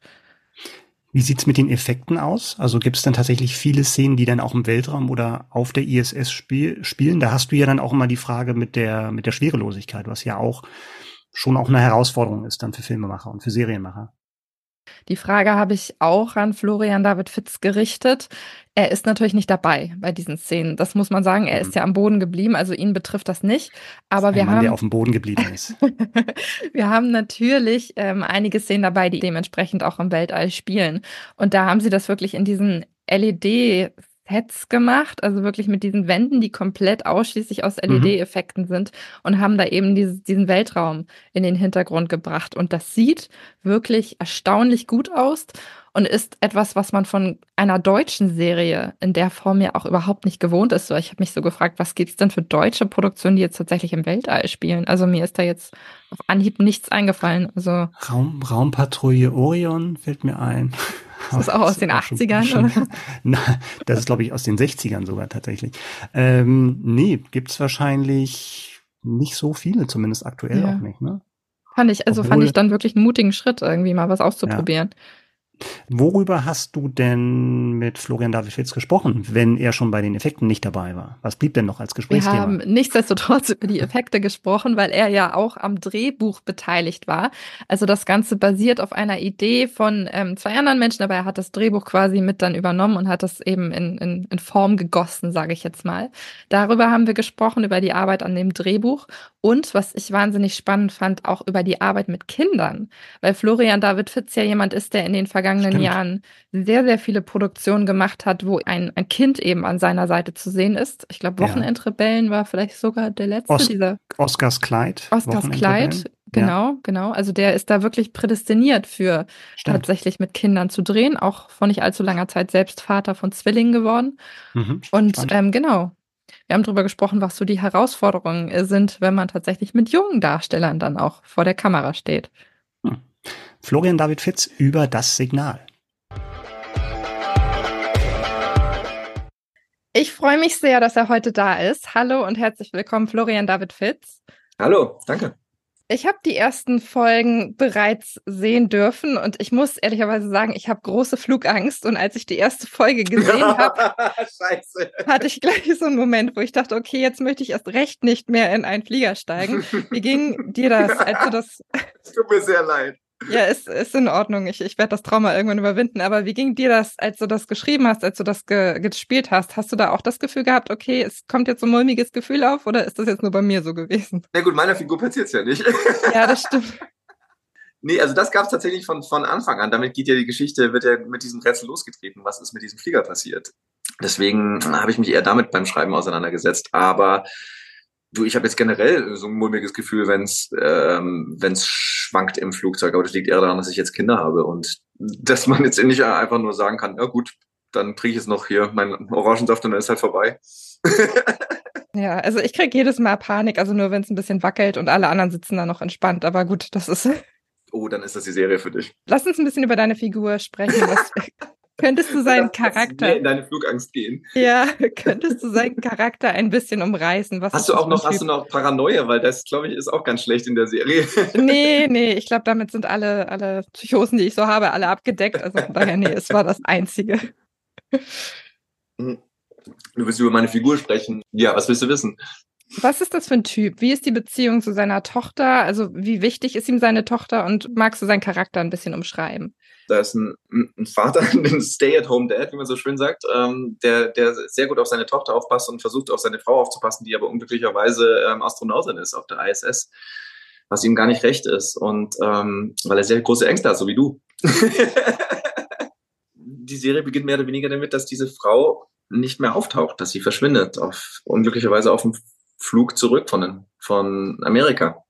Wie sieht's mit den Effekten aus? Also gibt es dann tatsächlich viele Szenen, die dann auch im Weltraum oder auf der ISS spiel spielen? Da hast du ja dann auch immer die Frage mit der, mit der Schwerelosigkeit, was ja auch schon auch eine Herausforderung ist dann für Filmemacher und für Serienmacher. Die Frage habe ich auch an Florian David Fitz gerichtet. Er ist natürlich nicht dabei bei diesen Szenen. Das muss man sagen. Er ist mhm. ja am Boden geblieben, also ihn betrifft das nicht. Aber das wir Mann, haben, der auf dem Boden geblieben ist. wir haben natürlich ähm, einige Szenen dabei, die dementsprechend auch im Weltall spielen. Und da haben sie das wirklich in diesen LED Sets gemacht, also wirklich mit diesen Wänden, die komplett ausschließlich aus mhm. LED-Effekten sind und haben da eben dieses, diesen Weltraum in den Hintergrund gebracht. Und das sieht wirklich erstaunlich gut aus und ist etwas, was man von einer deutschen Serie in der Form ja auch überhaupt nicht gewohnt ist. So, ich habe mich so gefragt, was gibt es denn für deutsche Produktionen, die jetzt tatsächlich im Weltall spielen? Also mir ist da jetzt auf Anhieb nichts eingefallen. Also Raum, Raumpatrouille Orion fällt mir ein. Das ist auch aus den 80ern, schon, schon, Na, das ist, glaube ich, aus den 60ern sogar tatsächlich. Ähm, nee, gibt's wahrscheinlich nicht so viele, zumindest aktuell ja. auch nicht, ne? Fand ich, also Obwohl, fand ich dann wirklich einen mutigen Schritt, irgendwie mal was auszuprobieren. Ja. Worüber hast du denn mit Florian David Fitz gesprochen, wenn er schon bei den Effekten nicht dabei war? Was blieb denn noch als Gesprächsthema? Wir haben nichtsdestotrotz über die Effekte gesprochen, weil er ja auch am Drehbuch beteiligt war. Also das Ganze basiert auf einer Idee von ähm, zwei anderen Menschen, aber er hat das Drehbuch quasi mit dann übernommen und hat das eben in, in, in Form gegossen, sage ich jetzt mal. Darüber haben wir gesprochen, über die Arbeit an dem Drehbuch und was ich wahnsinnig spannend fand, auch über die Arbeit mit Kindern, weil Florian David Fitz ja jemand ist, der in den vergangenen Stimmt. Jahren sehr, sehr viele Produktionen gemacht hat, wo ein, ein Kind eben an seiner Seite zu sehen ist. Ich glaube, Wochenendrebellen war vielleicht sogar der letzte Os dieser. Oscars Kleid. Oscars Kleid, genau, ja. genau. Also der ist da wirklich prädestiniert für Stimmt. tatsächlich mit Kindern zu drehen, auch vor nicht allzu langer Zeit selbst Vater von Zwillingen geworden. Mhm, Und ähm, genau, wir haben darüber gesprochen, was so die Herausforderungen sind, wenn man tatsächlich mit jungen Darstellern dann auch vor der Kamera steht. Florian David Fitz über das Signal. Ich freue mich sehr, dass er heute da ist. Hallo und herzlich willkommen, Florian David Fitz. Hallo, danke. Ich habe die ersten Folgen bereits sehen dürfen und ich muss ehrlicherweise sagen, ich habe große Flugangst und als ich die erste Folge gesehen habe, hatte ich gleich so einen Moment, wo ich dachte, okay, jetzt möchte ich erst recht nicht mehr in einen Flieger steigen. Wie ging dir das, als du das? Es tut mir sehr leid. Ja, ist, ist in Ordnung. Ich, ich werde das Trauma irgendwann überwinden. Aber wie ging dir das, als du das geschrieben hast, als du das ge gespielt hast? Hast du da auch das Gefühl gehabt, okay, es kommt jetzt so ein mulmiges Gefühl auf oder ist das jetzt nur bei mir so gewesen? Na gut, meiner Figur passiert es ja nicht. Ja, das stimmt. Nee, also das gab es tatsächlich von, von Anfang an. Damit geht ja die Geschichte, wird ja mit diesem Rätsel losgetreten. Was ist mit diesem Flieger passiert? Deswegen habe ich mich eher damit beim Schreiben auseinandergesetzt. Aber Du, ich habe jetzt generell so ein mulmiges Gefühl, wenn es ähm, wenn's schwankt im Flugzeug. Aber das liegt eher daran, dass ich jetzt Kinder habe und dass man jetzt nicht einfach nur sagen kann, ja gut, dann trinke ich jetzt noch hier meinen Orangensaft und dann ist halt vorbei. ja, also ich kriege jedes Mal Panik, also nur wenn es ein bisschen wackelt und alle anderen sitzen da noch entspannt. Aber gut, das ist. Oh, dann ist das die Serie für dich. Lass uns ein bisschen über deine Figur sprechen. Was, Könntest du seinen Charakter. in deine Flugangst gehen. Ja, könntest du seinen Charakter ein bisschen umreißen? Was hast du auch noch, hast du noch Paranoia, weil das, glaube ich, ist auch ganz schlecht in der Serie. Nee, nee, ich glaube, damit sind alle, alle Psychosen, die ich so habe, alle abgedeckt. Also von daher, nee, es war das Einzige. Du willst über meine Figur sprechen. Ja, was willst du wissen? Was ist das für ein Typ? Wie ist die Beziehung zu seiner Tochter? Also wie wichtig ist ihm seine Tochter und magst du seinen Charakter ein bisschen umschreiben? Da ist ein, ein Vater, ein Stay-at-home-Dad, wie man so schön sagt, ähm, der, der sehr gut auf seine Tochter aufpasst und versucht auf seine Frau aufzupassen, die aber unglücklicherweise ähm, Astronautin ist auf der ISS, was ihm gar nicht recht ist und ähm, weil er sehr große Ängste hat, so wie du. die Serie beginnt mehr oder weniger damit, dass diese Frau nicht mehr auftaucht, dass sie verschwindet, auf, unglücklicherweise auf dem Flug zurück von, von Amerika.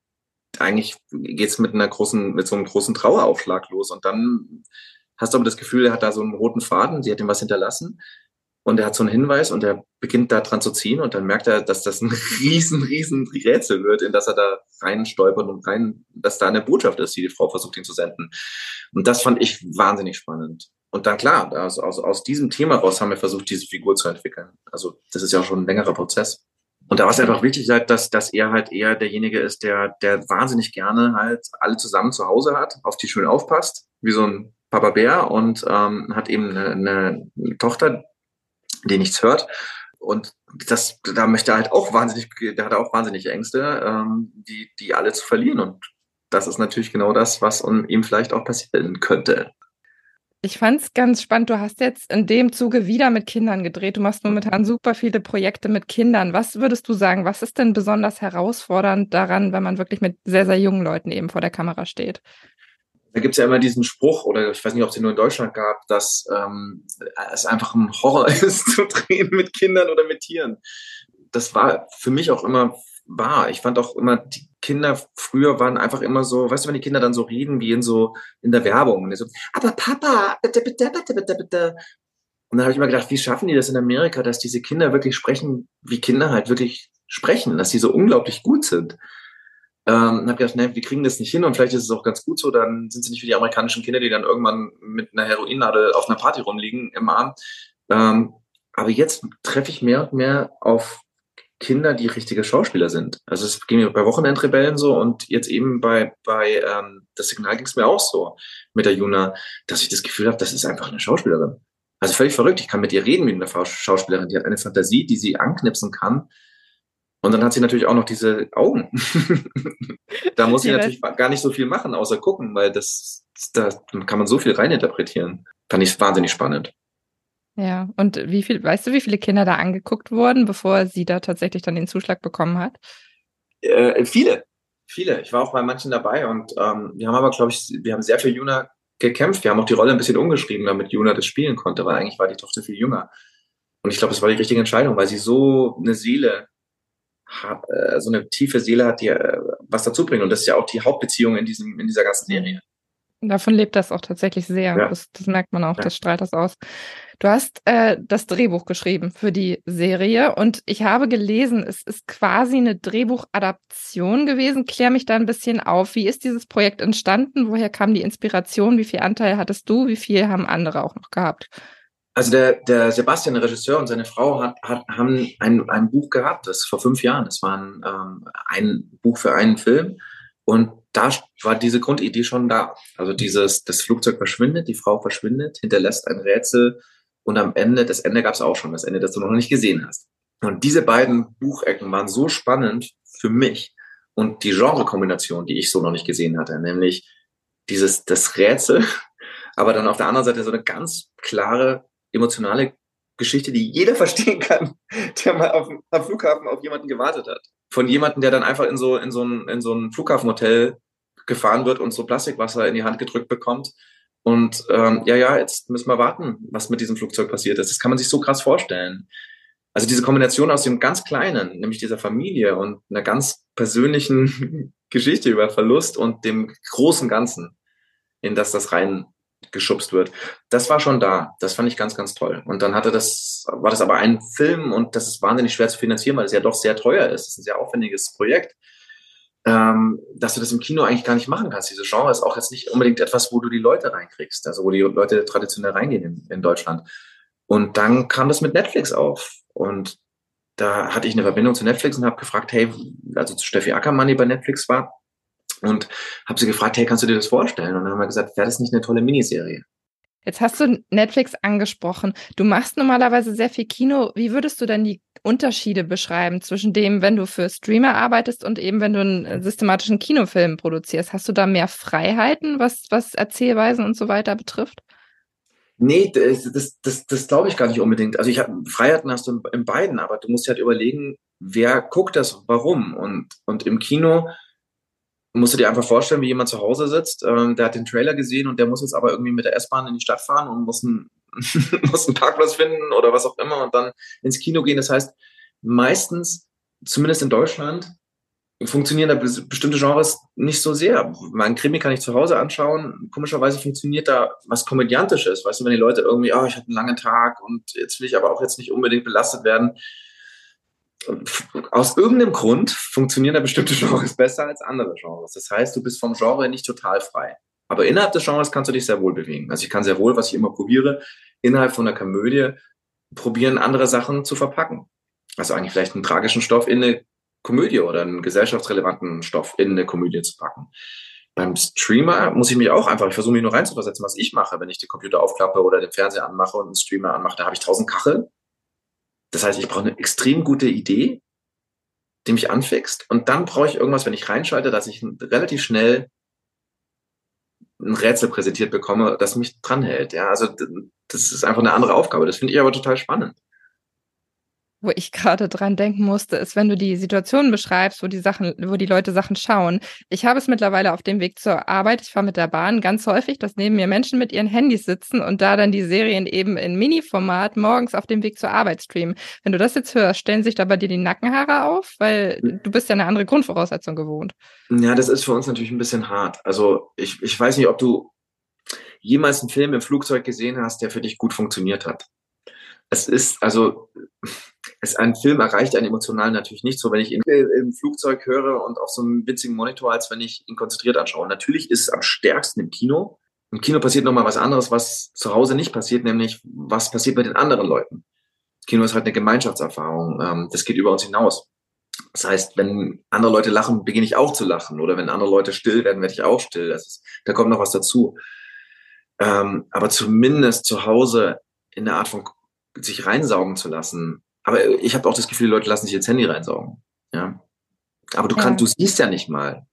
Eigentlich geht's mit einer großen, mit so einem großen Traueraufschlag los. Und dann hast du aber das Gefühl, er hat da so einen roten Faden, sie hat ihm was hinterlassen. Und er hat so einen Hinweis und er beginnt da dran zu ziehen und dann merkt er, dass das ein riesen, riesen Rätsel wird, in das er da rein stolpert und rein, dass da eine Botschaft ist, die die Frau versucht ihn zu senden. Und das fand ich wahnsinnig spannend. Und dann klar, aus, aus, aus diesem Thema raus haben wir versucht, diese Figur zu entwickeln. Also das ist ja schon ein längerer Prozess. Und da war es einfach wichtig, halt, dass, dass er halt eher derjenige ist, der, der wahnsinnig gerne halt alle zusammen zu Hause hat, auf die schön aufpasst, wie so ein Papa Bär und ähm, hat eben eine, eine Tochter, die nichts hört. Und das, da möchte er halt auch wahnsinnig, der hat auch wahnsinnige Ängste, ähm, die, die alle zu verlieren. Und das ist natürlich genau das, was ihm vielleicht auch passieren könnte. Ich fand es ganz spannend. Du hast jetzt in dem Zuge wieder mit Kindern gedreht. Du machst momentan super viele Projekte mit Kindern. Was würdest du sagen? Was ist denn besonders herausfordernd daran, wenn man wirklich mit sehr, sehr jungen Leuten eben vor der Kamera steht? Da gibt es ja immer diesen Spruch, oder ich weiß nicht, ob es den nur in Deutschland gab, dass ähm, es einfach ein Horror ist, zu drehen mit Kindern oder mit Tieren. Das war für mich auch immer wahr. Ich fand auch immer, die Kinder früher waren einfach immer so, weißt du, wenn die Kinder dann so reden wie in so in der Werbung. So, aber Papa, bitte, bitte, bitte, bitte, bitte. Und dann habe ich immer gedacht, wie schaffen die das in Amerika, dass diese Kinder wirklich sprechen, wie Kinder halt wirklich sprechen, dass sie so unglaublich gut sind. Ähm, habe gedacht, ne, wir kriegen das nicht hin und vielleicht ist es auch ganz gut so, dann sind sie nicht wie die amerikanischen Kinder, die dann irgendwann mit einer Heroinnadel auf einer Party rumliegen im Arm. Ähm, aber jetzt treffe ich mehr und mehr auf Kinder, die richtige Schauspieler sind. Also es ging mir bei Wochenendrebellen so und jetzt eben bei, bei ähm, das Signal ging es mir auch so mit der Juna, dass ich das Gefühl habe, das ist einfach eine Schauspielerin. Also völlig verrückt. Ich kann mit ihr reden wie eine Schauspielerin. Die hat eine Fantasie, die sie anknipsen kann. Und dann hat sie natürlich auch noch diese Augen. da muss sie natürlich gar nicht so viel machen, außer gucken, weil das, da kann man so viel reininterpretieren. Fand ich wahnsinnig spannend. Ja, und wie viel, weißt du, wie viele Kinder da angeguckt wurden, bevor sie da tatsächlich dann den Zuschlag bekommen hat? Äh, viele, viele. Ich war auch bei manchen dabei und ähm, wir haben aber, glaube ich, wir haben sehr für Juna gekämpft. Wir haben auch die Rolle ein bisschen umgeschrieben, damit Juna das spielen konnte, weil eigentlich war die Tochter viel jünger. Und ich glaube, das war die richtige Entscheidung, weil sie so eine Seele hat, äh, so eine tiefe Seele hat, die äh, was dazu bringt. Und das ist ja auch die Hauptbeziehung in diesem, in dieser ganzen Serie. Davon lebt das auch tatsächlich sehr. Ja. Das, das, merkt man auch, ja. das strahlt das aus. Du hast äh, das Drehbuch geschrieben für die Serie und ich habe gelesen, es ist quasi eine Drehbuchadaption gewesen. Klär mich da ein bisschen auf. Wie ist dieses Projekt entstanden? Woher kam die Inspiration? Wie viel Anteil hattest du? Wie viel haben andere auch noch gehabt? Also der, der Sebastian, der Regisseur und seine Frau hat, hat, haben ein, ein Buch gehabt, das vor fünf Jahren. Das war ein, ähm, ein Buch für einen Film. Und da war diese Grundidee schon da. Also dieses, das Flugzeug verschwindet, die Frau verschwindet, hinterlässt ein Rätsel und am Ende, das Ende gab es auch schon, das Ende, das du noch nicht gesehen hast. Und diese beiden Buchecken waren so spannend für mich und die Genrekombination, die ich so noch nicht gesehen hatte, nämlich dieses, das Rätsel, aber dann auf der anderen Seite so eine ganz klare emotionale Geschichte, die jeder verstehen kann, der mal auf, am Flughafen auf jemanden gewartet hat. Von jemandem, der dann einfach in so, in so ein, in so ein Flughafenhotel gefahren wird und so Plastikwasser in die Hand gedrückt bekommt. Und ähm, ja, ja, jetzt müssen wir warten, was mit diesem Flugzeug passiert ist. Das kann man sich so krass vorstellen. Also diese Kombination aus dem ganz Kleinen, nämlich dieser Familie und einer ganz persönlichen Geschichte über Verlust und dem großen Ganzen, in das das rein geschubst wird. Das war schon da. Das fand ich ganz, ganz toll. Und dann hatte das, war das aber ein Film und das ist wahnsinnig schwer zu finanzieren, weil es ja doch sehr teuer ist. Das ist ein sehr aufwendiges Projekt. Ähm, dass du das im Kino eigentlich gar nicht machen kannst. Diese Genre ist auch jetzt nicht unbedingt etwas, wo du die Leute reinkriegst, also wo die Leute traditionell reingehen in, in Deutschland. Und dann kam das mit Netflix auf. Und da hatte ich eine Verbindung zu Netflix und habe gefragt, hey, also zu Steffi Ackermann, die bei Netflix war, und habe sie gefragt, hey, kannst du dir das vorstellen? Und dann haben wir gesagt, wäre das nicht eine tolle Miniserie? Jetzt hast du Netflix angesprochen. Du machst normalerweise sehr viel Kino. Wie würdest du denn die Unterschiede beschreiben zwischen dem, wenn du für Streamer arbeitest und eben, wenn du einen äh, systematischen Kinofilm produzierst? Hast du da mehr Freiheiten, was, was Erzählweisen und so weiter betrifft? Nee, das, das, das, das glaube ich gar nicht unbedingt. Also ich hab, Freiheiten hast du in, in beiden, aber du musst halt überlegen, wer guckt das, warum. Und, und im Kino musst du dir einfach vorstellen, wie jemand zu Hause sitzt, ähm, der hat den Trailer gesehen und der muss jetzt aber irgendwie mit der S-Bahn in die Stadt fahren und muss, ein, muss einen Parkplatz finden oder was auch immer und dann ins Kino gehen. Das heißt, meistens, zumindest in Deutschland, funktionieren da bestimmte Genres nicht so sehr. Mein Krimi kann ich zu Hause anschauen. Komischerweise funktioniert da was Komödiantisches. Weißt du, wenn die Leute irgendwie, oh, ich hatte einen langen Tag und jetzt will ich aber auch jetzt nicht unbedingt belastet werden aus irgendeinem Grund funktionieren da bestimmte Genres besser als andere Genres. Das heißt, du bist vom Genre nicht total frei. Aber innerhalb des Genres kannst du dich sehr wohl bewegen. Also ich kann sehr wohl, was ich immer probiere, innerhalb von der Komödie probieren, andere Sachen zu verpacken. Also eigentlich vielleicht einen tragischen Stoff in eine Komödie oder einen gesellschaftsrelevanten Stoff in eine Komödie zu packen. Beim Streamer muss ich mich auch einfach, ich versuche mich nur reinzuversetzen, was ich mache, wenn ich den Computer aufklappe oder den Fernseher anmache und einen Streamer anmache, da habe ich tausend Kacheln das heißt, ich brauche eine extrem gute Idee, die mich anfixt. Und dann brauche ich irgendwas, wenn ich reinschalte, dass ich relativ schnell ein Rätsel präsentiert bekomme, das mich dranhält. Ja, also das ist einfach eine andere Aufgabe. Das finde ich aber total spannend wo ich gerade dran denken musste, ist, wenn du die Situation beschreibst, wo die Sachen, wo die Leute Sachen schauen. Ich habe es mittlerweile auf dem Weg zur Arbeit, ich fahre mit der Bahn ganz häufig, dass neben mir Menschen mit ihren Handys sitzen und da dann die Serien eben in Mini-Format morgens auf dem Weg zur Arbeit streamen. Wenn du das jetzt hörst, stellen sich da bei dir die Nackenhaare auf, weil du bist ja eine andere Grundvoraussetzung gewohnt. Ja, das ist für uns natürlich ein bisschen hart. Also ich, ich weiß nicht, ob du jemals einen Film im Flugzeug gesehen hast, der für dich gut funktioniert hat. Es ist, also es, ein Film erreicht einen emotional natürlich nicht so, wenn ich ihn im Flugzeug höre und auf so einem winzigen Monitor, als wenn ich ihn konzentriert anschaue. Natürlich ist es am stärksten im Kino. Im Kino passiert nochmal was anderes, was zu Hause nicht passiert, nämlich was passiert bei den anderen Leuten. Kino ist halt eine Gemeinschaftserfahrung. Ähm, das geht über uns hinaus. Das heißt, wenn andere Leute lachen, beginne ich auch zu lachen. Oder wenn andere Leute still werden, werde ich auch still. Das ist, da kommt noch was dazu. Ähm, aber zumindest zu Hause in der Art von sich reinsaugen zu lassen. Aber ich habe auch das Gefühl, die Leute lassen sich jetzt Handy reinsaugen. Ja. Aber du kannst, du siehst ja nicht mal.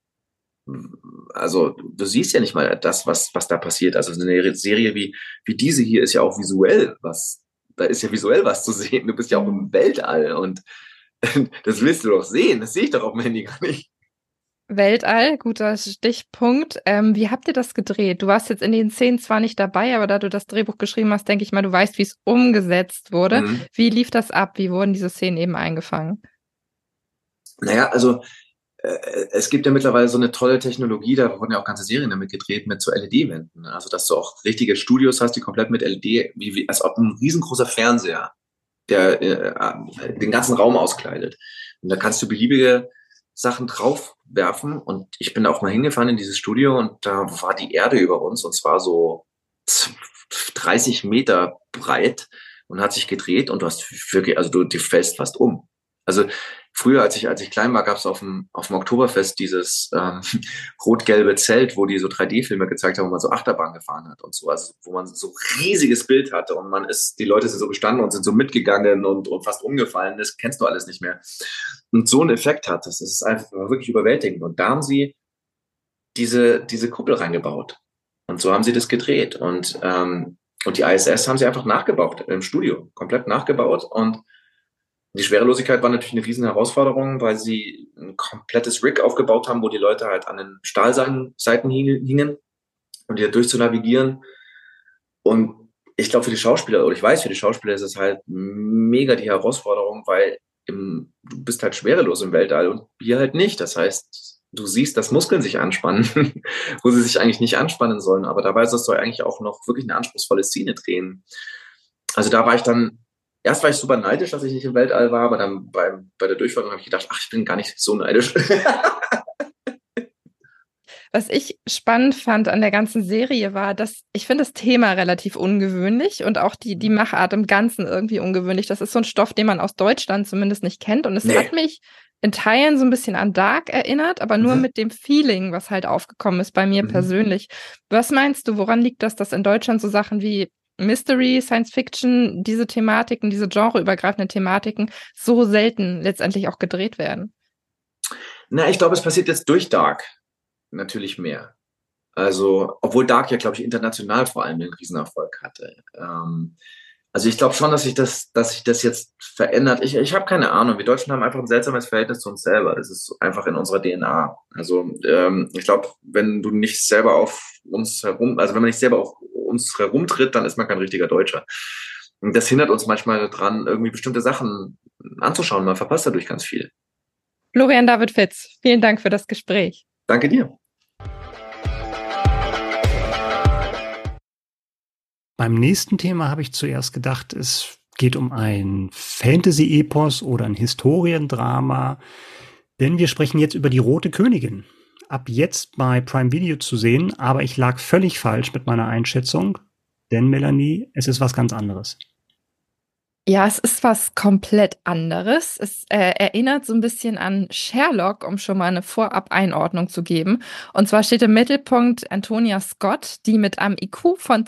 Also du siehst ja nicht mal das, was, was da passiert. Also eine Serie wie, wie diese hier ist ja auch visuell was. Da ist ja visuell was zu sehen. Du bist ja auch im mhm. Weltall und das willst du doch sehen. Das sehe ich doch auf dem Handy gar nicht. Weltall, guter Stichpunkt. Ähm, wie habt ihr das gedreht? Du warst jetzt in den Szenen zwar nicht dabei, aber da du das Drehbuch geschrieben hast, denke ich mal, du weißt, wie es umgesetzt wurde. Mhm. Wie lief das ab? Wie wurden diese Szenen eben eingefangen? Naja, also äh, es gibt ja mittlerweile so eine tolle Technologie, da wurden ja auch ganze Serien damit gedreht, mit so LED-Wänden. Also, dass du auch richtige Studios hast, die komplett mit LED, wie, wie als ob ein riesengroßer Fernseher, der äh, den ganzen Raum auskleidet. Und da kannst du beliebige Sachen draufwerfen. Und ich bin auch mal hingefahren in dieses Studio und da war die Erde über uns und zwar so 30 Meter breit und hat sich gedreht und du hast wirklich, also du, du fällst fast um. Also früher, als ich, als ich klein war, gab es auf dem, auf dem Oktoberfest dieses ähm, rot-gelbe Zelt, wo die so 3D-Filme gezeigt haben, wo man so Achterbahn gefahren hat und so, also wo man so riesiges Bild hatte und man ist, die Leute sind so gestanden und sind so mitgegangen und, und fast umgefallen. Das kennst du alles nicht mehr. Und so einen Effekt hat das. Das ist einfach wirklich überwältigend. Und da haben sie diese, diese Kuppel reingebaut. Und so haben sie das gedreht. Und, ähm, und die ISS haben sie einfach nachgebaut im Studio, komplett nachgebaut und die Schwerelosigkeit war natürlich eine riesen Herausforderung, weil sie ein komplettes Rig aufgebaut haben, wo die Leute halt an den Stahlseiten hingen und hier durchzunavigieren. Und ich glaube, für die Schauspieler, oder ich weiß, für die Schauspieler ist es halt mega die Herausforderung, weil im, du bist halt schwerelos im Weltall und hier halt nicht. Das heißt, du siehst, dass Muskeln sich anspannen, wo sie sich eigentlich nicht anspannen sollen. Aber dabei sollst du eigentlich auch noch wirklich eine anspruchsvolle Szene drehen. Also da war ich dann erst war ich super neidisch, dass ich nicht im Weltall war, aber dann beim, bei der Durchführung habe ich gedacht, ach, ich bin gar nicht so neidisch. Was ich spannend fand an der ganzen Serie war, dass ich finde das Thema relativ ungewöhnlich und auch die, die mhm. Machart im Ganzen irgendwie ungewöhnlich. Das ist so ein Stoff, den man aus Deutschland zumindest nicht kennt. Und es nee. hat mich in Teilen so ein bisschen an Dark erinnert, aber nur mhm. mit dem Feeling, was halt aufgekommen ist bei mir mhm. persönlich. Was meinst du, woran liegt das, dass in Deutschland so Sachen wie Mystery, Science Fiction, diese Thematiken, diese genreübergreifenden Thematiken so selten letztendlich auch gedreht werden? Na, ich glaube, es passiert jetzt durch Dark natürlich mehr. Also, obwohl Dark ja, glaube ich, international vor allem einen Riesenerfolg hatte. Ähm, also ich glaube schon, dass sich das, dass sich das jetzt verändert. Ich, ich habe keine Ahnung. Wir Deutschen haben einfach ein seltsames Verhältnis zu uns selber. Das ist einfach in unserer DNA. Also ähm, ich glaube, wenn du nicht selber auf uns herum, also wenn man nicht selber auf uns herumtritt, dann ist man kein richtiger Deutscher. Und das hindert uns manchmal daran, irgendwie bestimmte Sachen anzuschauen. Man verpasst dadurch ganz viel. Florian David Fitz, vielen Dank für das Gespräch. Danke dir. Beim nächsten Thema habe ich zuerst gedacht, es geht um ein Fantasy-Epos oder ein Historiendrama, denn wir sprechen jetzt über die Rote Königin. Ab jetzt bei Prime Video zu sehen, aber ich lag völlig falsch mit meiner Einschätzung, denn Melanie, es ist was ganz anderes. Ja, es ist was komplett anderes. Es äh, erinnert so ein bisschen an Sherlock, um schon mal eine Vorab-Einordnung zu geben. Und zwar steht im Mittelpunkt Antonia Scott, die mit einem IQ von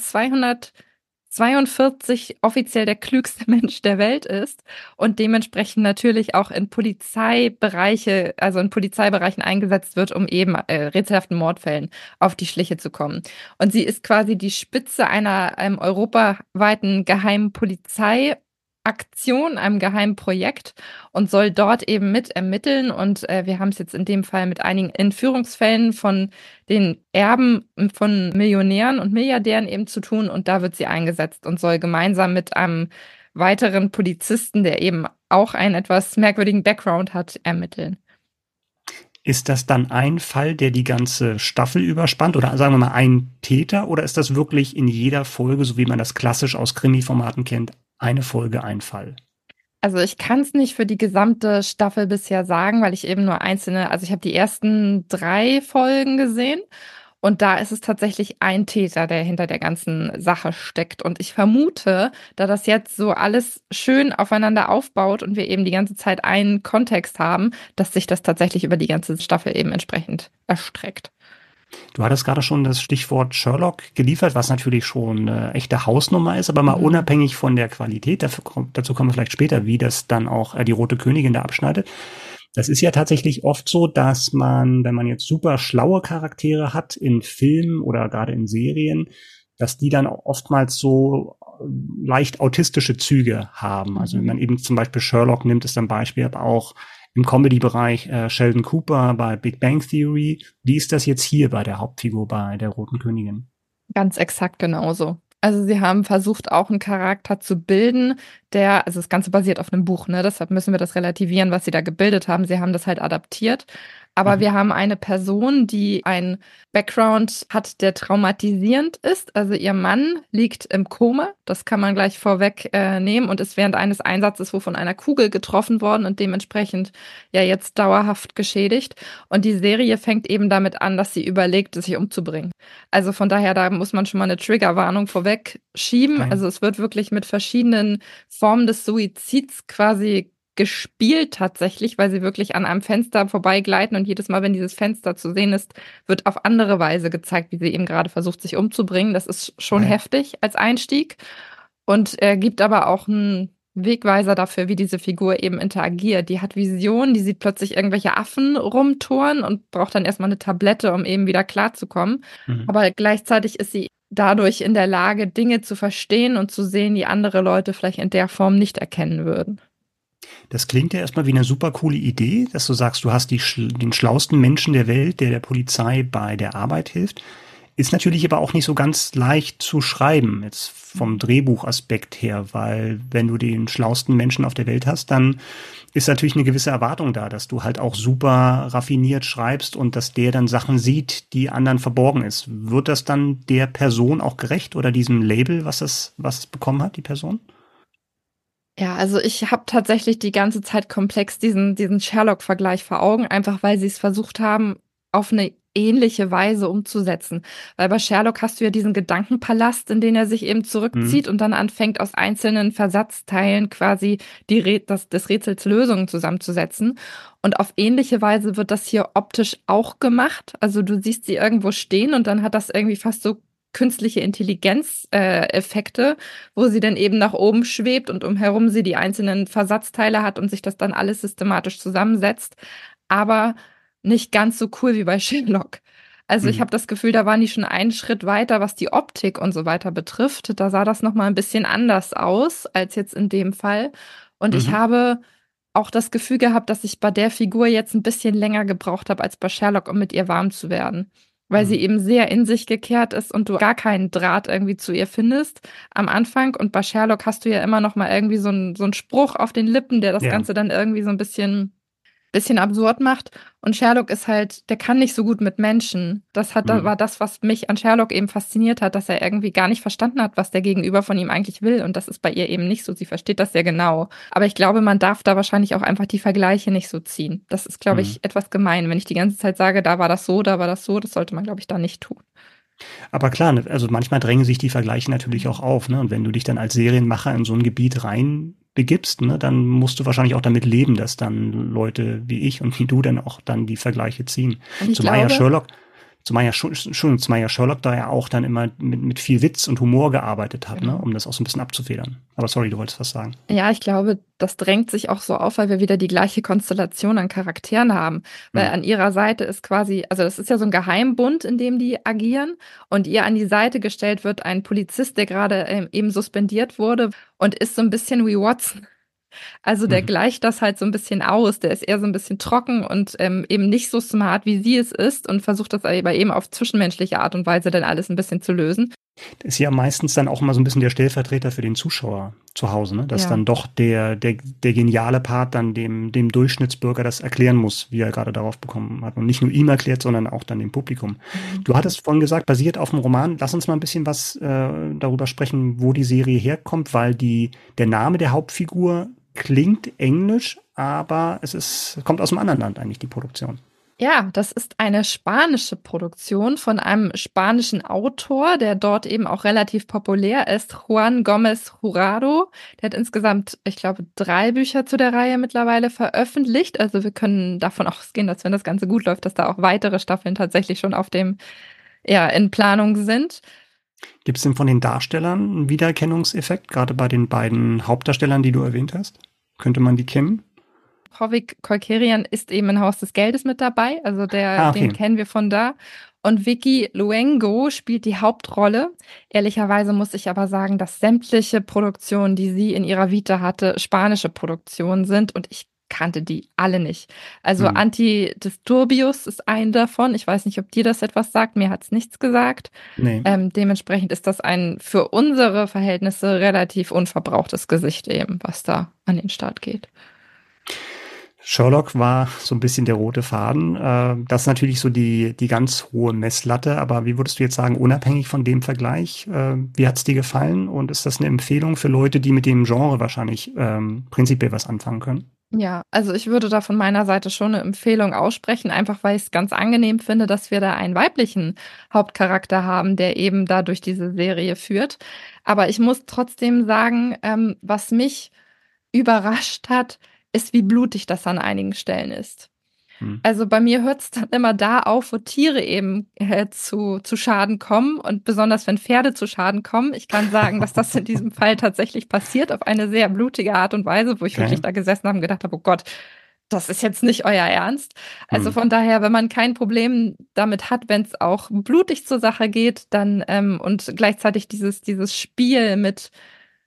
242 offiziell der klügste Mensch der Welt ist und dementsprechend natürlich auch in Polizeibereiche, also in Polizeibereichen eingesetzt wird, um eben äh, rätselhaften Mordfällen auf die Schliche zu kommen. Und sie ist quasi die Spitze einer ähm, europaweiten geheimen Polizei Aktion, einem geheimen Projekt und soll dort eben mit ermitteln. Und äh, wir haben es jetzt in dem Fall mit einigen Entführungsfällen von den Erben von Millionären und Milliardären eben zu tun. Und da wird sie eingesetzt und soll gemeinsam mit einem weiteren Polizisten, der eben auch einen etwas merkwürdigen Background hat, ermitteln. Ist das dann ein Fall, der die ganze Staffel überspannt oder sagen wir mal ein Täter oder ist das wirklich in jeder Folge, so wie man das klassisch aus Krimi-Formaten kennt, eine Folge, ein Fall? Also ich kann es nicht für die gesamte Staffel bisher sagen, weil ich eben nur einzelne, also ich habe die ersten drei Folgen gesehen Und da ist es tatsächlich ein Täter, der hinter der ganzen Sache steckt. Und ich vermute, da das jetzt so alles schön aufeinander aufbaut und wir eben die ganze Zeit einen Kontext haben, dass sich das tatsächlich über die ganze Staffel eben entsprechend erstreckt. Du hattest gerade schon das Stichwort Sherlock geliefert, was natürlich schon eine echte Hausnummer ist, aber mal mhm. unabhängig von der Qualität, dafür, dazu kommen wir vielleicht später, wie das dann auch äh, die Rote Königin da abschneidet. Das ist ja tatsächlich oft so, dass man, wenn man jetzt super schlaue Charaktere hat in Filmen oder gerade in Serien, dass die dann oftmals so äh, leicht autistische Züge haben. Also wenn man eben zum Beispiel Sherlock nimmt, ist ein Beispiel, aber auch im Comedy-Bereich äh, Sheldon Cooper bei Big Bang Theory. Wie ist das jetzt hier bei der Hauptfigur bei der Roten Königin? Ganz exakt genauso. Also sie haben versucht, auch einen Charakter zu bilden, der, also das Ganze basiert auf einem Buch, ne? Deshalb müssen wir das relativieren, was sie da gebildet haben. Sie haben das halt adaptiert. Aber mhm. wir haben eine Person, die ein Background hat, der traumatisierend ist. Also ihr Mann liegt im Koma, das kann man gleich vorweg äh, nehmen und ist während eines Einsatzes wo von einer Kugel getroffen worden und dementsprechend ja jetzt dauerhaft geschädigt. Und die Serie fängt eben damit an, dass sie überlegt, sich umzubringen. Also von daher, da muss man schon mal eine Triggerwarnung vorweg schieben. Also es wird wirklich mit verschiedenen Formen des Suizids quasi gespielt tatsächlich, weil sie wirklich an einem Fenster vorbeigleiten und jedes Mal, wenn dieses Fenster zu sehen ist, wird auf andere Weise gezeigt, wie sie eben gerade versucht, sich umzubringen. Das ist schon ja. heftig als Einstieg und er gibt aber auch einen Wegweiser dafür, wie diese Figur eben interagiert. Die hat Visionen, die sieht plötzlich irgendwelche Affen rumtouren und braucht dann erstmal eine Tablette, um eben wieder klarzukommen. Mhm. Aber gleichzeitig ist sie dadurch in der Lage, Dinge zu verstehen und zu sehen, die andere Leute vielleicht in der Form nicht erkennen würden. Das klingt ja erstmal wie eine super coole Idee, dass du sagst, du hast die, den schlausten Menschen der Welt, der der Polizei bei der Arbeit hilft. Ist natürlich aber auch nicht so ganz leicht zu schreiben, jetzt vom Drehbuchaspekt her, weil wenn du den schlausten Menschen auf der Welt hast, dann ist natürlich eine gewisse Erwartung da, dass du halt auch super raffiniert schreibst und dass der dann Sachen sieht, die anderen verborgen ist. Wird das dann der Person auch gerecht oder diesem Label, was es, was es bekommen hat, die Person? Ja, also ich habe tatsächlich die ganze Zeit komplex diesen, diesen Sherlock-Vergleich vor Augen, einfach weil sie es versucht haben, auf eine ähnliche Weise umzusetzen. Weil bei Sherlock hast du ja diesen Gedankenpalast, in den er sich eben zurückzieht mhm. und dann anfängt, aus einzelnen Versatzteilen quasi die das, des Rätsels Lösungen zusammenzusetzen. Und auf ähnliche Weise wird das hier optisch auch gemacht. Also du siehst sie irgendwo stehen und dann hat das irgendwie fast so künstliche Intelligenz-Effekte, äh, wo sie dann eben nach oben schwebt und umherum sie die einzelnen Versatzteile hat und sich das dann alles systematisch zusammensetzt. Aber nicht ganz so cool wie bei Sherlock. Also ich mhm. habe das Gefühl, da waren die schon einen Schritt weiter, was die Optik und so weiter betrifft. Da sah das noch mal ein bisschen anders aus als jetzt in dem Fall. Und mhm. ich habe auch das Gefühl gehabt, dass ich bei der Figur jetzt ein bisschen länger gebraucht habe als bei Sherlock, um mit ihr warm zu werden weil mhm. sie eben sehr in sich gekehrt ist und du gar keinen Draht irgendwie zu ihr findest am Anfang. Und bei Sherlock hast du ja immer noch mal irgendwie so einen so Spruch auf den Lippen, der das ja. Ganze dann irgendwie so ein bisschen bisschen absurd macht. Und Sherlock ist halt, der kann nicht so gut mit Menschen. Das hat, mhm. war das, was mich an Sherlock eben fasziniert hat, dass er irgendwie gar nicht verstanden hat, was der Gegenüber von ihm eigentlich will. Und das ist bei ihr eben nicht so. Sie versteht das sehr genau. Aber ich glaube, man darf da wahrscheinlich auch einfach die Vergleiche nicht so ziehen. Das ist, glaube mhm. ich, etwas gemein. Wenn ich die ganze Zeit sage, da war das so, da war das so, das sollte man, glaube ich, da nicht tun. Aber klar, also manchmal drängen sich die Vergleiche natürlich auch auf, ne? Und wenn du dich dann als Serienmacher in so ein Gebiet rein begibst, ne, dann musst du wahrscheinlich auch damit leben, dass dann Leute wie ich und wie du dann auch dann die Vergleiche ziehen. Zumal ja Sherlock, zumal ja schon, zumal ja Sherlock da ja auch dann immer mit, mit viel Witz und Humor gearbeitet hat, ne, genau. ne, um das auch so ein bisschen abzufedern. Aber sorry, du wolltest was sagen. Ja, ich glaube, das drängt sich auch so auf, weil wir wieder die gleiche Konstellation an Charakteren haben. Weil mhm. an ihrer Seite ist quasi, also das ist ja so ein Geheimbund, in dem die agieren. Und ihr an die Seite gestellt wird ein Polizist, der gerade ähm, eben suspendiert wurde und ist so ein bisschen wie Watson. Also der mhm. gleicht das halt so ein bisschen aus. Der ist eher so ein bisschen trocken und ähm, eben nicht so smart, wie sie es ist und versucht das aber eben auf zwischenmenschliche Art und Weise dann alles ein bisschen zu lösen. Das ist ja meistens dann auch immer so ein bisschen der Stellvertreter für den Zuschauer zu Hause, ne? dass ja. dann doch der, der, der geniale Part dann dem, dem Durchschnittsbürger das erklären muss, wie er gerade darauf bekommen hat. Und nicht nur ihm erklärt, sondern auch dann dem Publikum. Mhm. Du hattest vorhin gesagt, basiert auf dem Roman. Lass uns mal ein bisschen was äh, darüber sprechen, wo die Serie herkommt, weil die, der Name der Hauptfigur klingt englisch, aber es ist, kommt aus einem anderen Land eigentlich, die Produktion. Ja, das ist eine spanische Produktion von einem spanischen Autor, der dort eben auch relativ populär ist, Juan Gómez Jurado. Der hat insgesamt, ich glaube, drei Bücher zu der Reihe mittlerweile veröffentlicht. Also wir können davon ausgehen, dass wenn das Ganze gut läuft, dass da auch weitere Staffeln tatsächlich schon auf dem, ja, in Planung sind. Gibt es denn von den Darstellern einen Wiedererkennungseffekt, gerade bei den beiden Hauptdarstellern, die du erwähnt hast? Könnte man die kennen? Hovik Kolkerian ist eben in Haus des Geldes mit dabei, also der, ah, okay. den kennen wir von da. Und Vicky Luengo spielt die Hauptrolle. Ehrlicherweise muss ich aber sagen, dass sämtliche Produktionen, die sie in ihrer Vita hatte, spanische Produktionen sind und ich kannte die alle nicht. Also hm. Antidisturbius ist ein davon. Ich weiß nicht, ob dir das etwas sagt. Mir hat es nichts gesagt. Nee. Ähm, dementsprechend ist das ein für unsere Verhältnisse relativ unverbrauchtes Gesicht eben, was da an den Start geht. Sherlock war so ein bisschen der rote Faden. Äh, das ist natürlich so die, die ganz hohe Messlatte, aber wie würdest du jetzt sagen, unabhängig von dem Vergleich, äh, wie hat's dir gefallen und ist das eine Empfehlung für Leute, die mit dem Genre wahrscheinlich ähm, prinzipiell was anfangen können? Ja, also ich würde da von meiner Seite schon eine Empfehlung aussprechen, einfach weil ich es ganz angenehm finde, dass wir da einen weiblichen Hauptcharakter haben, der eben da durch diese Serie führt. Aber ich muss trotzdem sagen, ähm, was mich überrascht hat, ist, wie blutig das an einigen Stellen ist. Hm. Also bei mir hört es dann immer da auf, wo Tiere eben äh, zu, zu Schaden kommen und besonders wenn Pferde zu Schaden kommen. Ich kann sagen, dass das in diesem Fall tatsächlich passiert auf eine sehr blutige Art und Weise, wo ich okay. wirklich da gesessen habe und gedacht habe, oh Gott, das ist jetzt nicht euer Ernst. Also hm. von daher, wenn man kein Problem damit hat, wenn es auch blutig zur Sache geht, dann ähm, und gleichzeitig dieses, dieses Spiel mit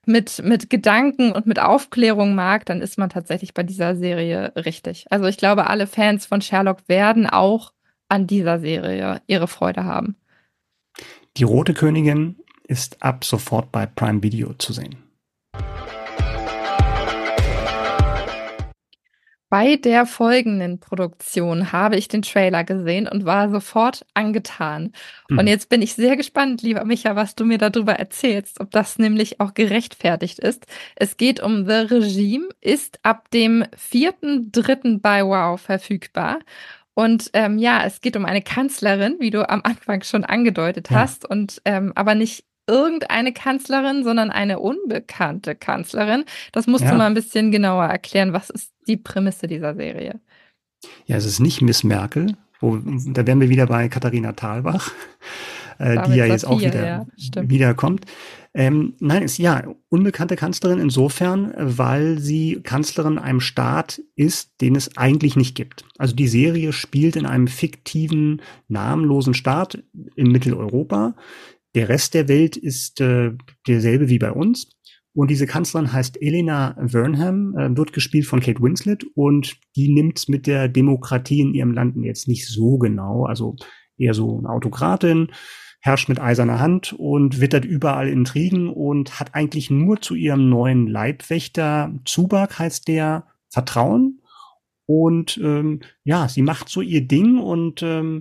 mit, mit Gedanken und mit Aufklärung mag, dann ist man tatsächlich bei dieser Serie richtig. Also ich glaube, alle Fans von Sherlock werden auch an dieser Serie ihre Freude haben. Die Rote Königin ist ab sofort bei Prime Video zu sehen. Bei der folgenden Produktion habe ich den Trailer gesehen und war sofort angetan. Mhm. Und jetzt bin ich sehr gespannt, lieber Micha, was du mir darüber erzählst, ob das nämlich auch gerechtfertigt ist. Es geht um The Regime, ist ab dem 4.3. bei Wow verfügbar. Und ähm, ja, es geht um eine Kanzlerin, wie du am Anfang schon angedeutet ja. hast, und ähm, aber nicht irgendeine Kanzlerin, sondern eine unbekannte Kanzlerin. Das musst ja. du mal ein bisschen genauer erklären. Was ist die Prämisse dieser Serie? Ja, es ist nicht Miss Merkel. Wo, da wären wir wieder bei Katharina Thalbach, äh, die ja jetzt auch wieder ja, wiederkommt. Ähm, nein, ist ja unbekannte Kanzlerin insofern, weil sie Kanzlerin einem Staat ist, den es eigentlich nicht gibt. Also die Serie spielt in einem fiktiven, namenlosen Staat in Mitteleuropa. Der Rest der Welt ist äh, derselbe wie bei uns. Und diese Kanzlerin heißt Elena Vernham, äh, wird gespielt von Kate Winslet und die nimmt mit der Demokratie in ihrem Land jetzt nicht so genau. Also eher so eine Autokratin, herrscht mit eiserner Hand und wittert überall Intrigen und hat eigentlich nur zu ihrem neuen Leibwächter, Zubak heißt der, Vertrauen. Und ähm, ja, sie macht so ihr Ding und ähm,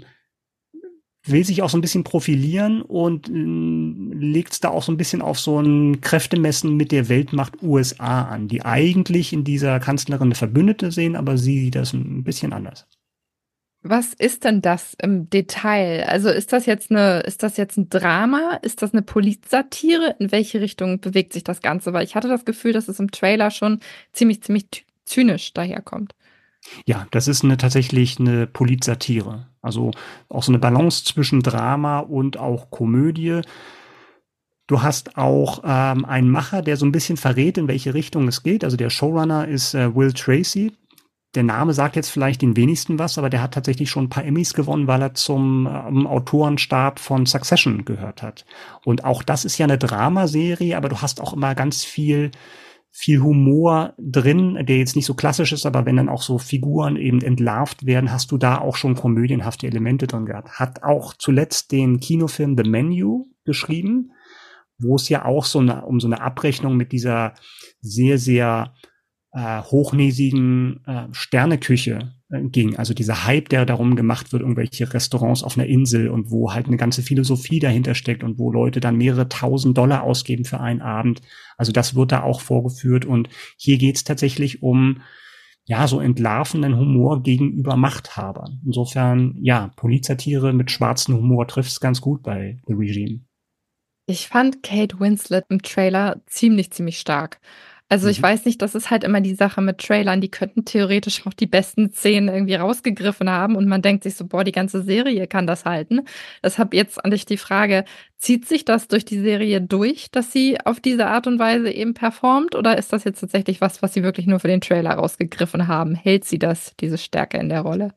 will sich auch so ein bisschen profilieren und äh, legt es da auch so ein bisschen auf so ein Kräftemessen mit der Weltmacht USA an, die eigentlich in dieser Kanzlerin eine Verbündete sehen, aber sie sieht das ein bisschen anders. Was ist denn das im Detail? Also ist das jetzt eine, ist das jetzt ein Drama? Ist das eine Polizsatire? In welche Richtung bewegt sich das Ganze? Weil ich hatte das Gefühl, dass es im Trailer schon ziemlich, ziemlich zynisch daherkommt. Ja, das ist eine, tatsächlich eine Politsatire. Also auch so eine Balance zwischen Drama und auch Komödie. Du hast auch ähm, einen Macher, der so ein bisschen verrät, in welche Richtung es geht. Also der Showrunner ist äh, Will Tracy. Der Name sagt jetzt vielleicht den wenigsten was, aber der hat tatsächlich schon ein paar Emmys gewonnen, weil er zum ähm, Autorenstab von Succession gehört hat. Und auch das ist ja eine Dramaserie, aber du hast auch immer ganz viel viel Humor drin, der jetzt nicht so klassisch ist, aber wenn dann auch so Figuren eben entlarvt werden, hast du da auch schon komödienhafte Elemente drin gehabt. Hat auch zuletzt den Kinofilm The Menu geschrieben, wo es ja auch so eine, um so eine Abrechnung mit dieser sehr, sehr äh, hochnäsigen äh, Sterneküche ging. Also dieser Hype, der darum gemacht wird, irgendwelche Restaurants auf einer Insel und wo halt eine ganze Philosophie dahinter steckt und wo Leute dann mehrere tausend Dollar ausgeben für einen Abend. Also das wird da auch vorgeführt und hier geht's tatsächlich um ja, so entlarvenden Humor gegenüber Machthabern. Insofern, ja, Polizatire mit schwarzem Humor trifft es ganz gut bei The Regime. Ich fand Kate Winslet im Trailer ziemlich, ziemlich stark. Also ich Mhm. weiß nicht, das ist halt immer die Sache mit Trailern, die könnten theoretisch auch die besten Szenen irgendwie rausgegriffen haben und man denkt sich so, boah, die ganze Serie kann das halten. Deshalb jetzt an dich die Frage, zieht sich das durch die Serie durch, dass sie auf diese Art und Weise eben performt oder ist das jetzt tatsächlich was, was sie wirklich nur für den Trailer rausgegriffen haben? Hält sie das, diese Stärke in der Rolle?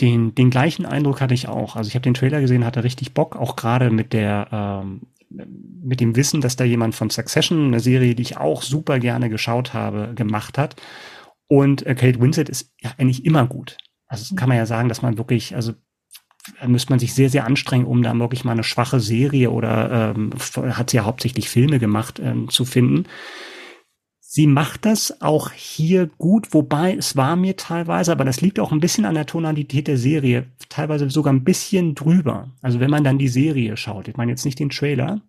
Den, den gleichen Eindruck hatte ich auch. Also ich habe den Trailer gesehen, hatte richtig Bock, auch gerade mit der ähm, mit dem Wissen, dass da jemand von Succession, eine Serie, die ich auch super gerne geschaut habe, gemacht hat. Und äh, Kate Winslet ist ja eigentlich immer gut. Also das kann man ja sagen, dass man wirklich, also da müsste man sich sehr, sehr anstrengen, um da wirklich mal eine schwache Serie oder ähm, hat sie ja hauptsächlich Filme gemacht, ähm, zu finden. Sie macht das auch hier gut, wobei es war mir teilweise, aber das liegt auch ein bisschen an der Tonalität der Serie, teilweise sogar ein bisschen drüber. Also wenn man dann die Serie schaut, ich meine jetzt nicht den Trailer,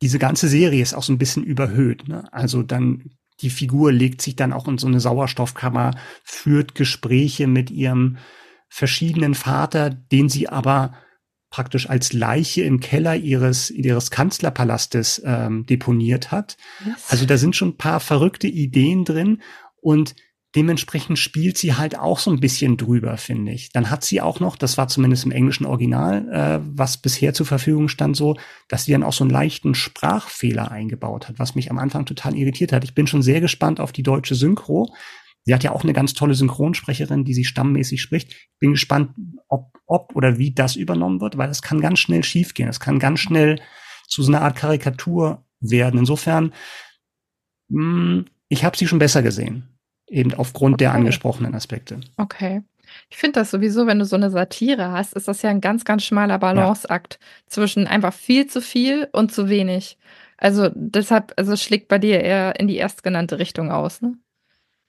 diese ganze Serie ist auch so ein bisschen überhöht. Ne? Also dann die Figur legt sich dann auch in so eine Sauerstoffkammer, führt Gespräche mit ihrem verschiedenen Vater, den sie aber praktisch als Leiche im Keller ihres, ihres Kanzlerpalastes ähm, deponiert hat. Was? Also da sind schon ein paar verrückte Ideen drin und dementsprechend spielt sie halt auch so ein bisschen drüber, finde ich. Dann hat sie auch noch, das war zumindest im englischen Original, äh, was bisher zur Verfügung stand, so, dass sie dann auch so einen leichten Sprachfehler eingebaut hat, was mich am Anfang total irritiert hat. Ich bin schon sehr gespannt auf die deutsche Synchro. Sie hat ja auch eine ganz tolle Synchronsprecherin, die sie stammmäßig spricht. Ich bin gespannt, ob, ob oder wie das übernommen wird, weil das kann ganz schnell schiefgehen. Das kann ganz schnell zu so einer Art Karikatur werden. Insofern, mh, ich habe sie schon besser gesehen. Eben aufgrund der Okay. angesprochenen Aspekte. Okay. Ich finde das sowieso, wenn du so eine Satire hast, ist das ja ein ganz, ganz schmaler Balanceakt zwischen einfach viel zu viel und zu wenig. Also deshalb, also schlägt bei dir eher in die erstgenannte Richtung aus, ne?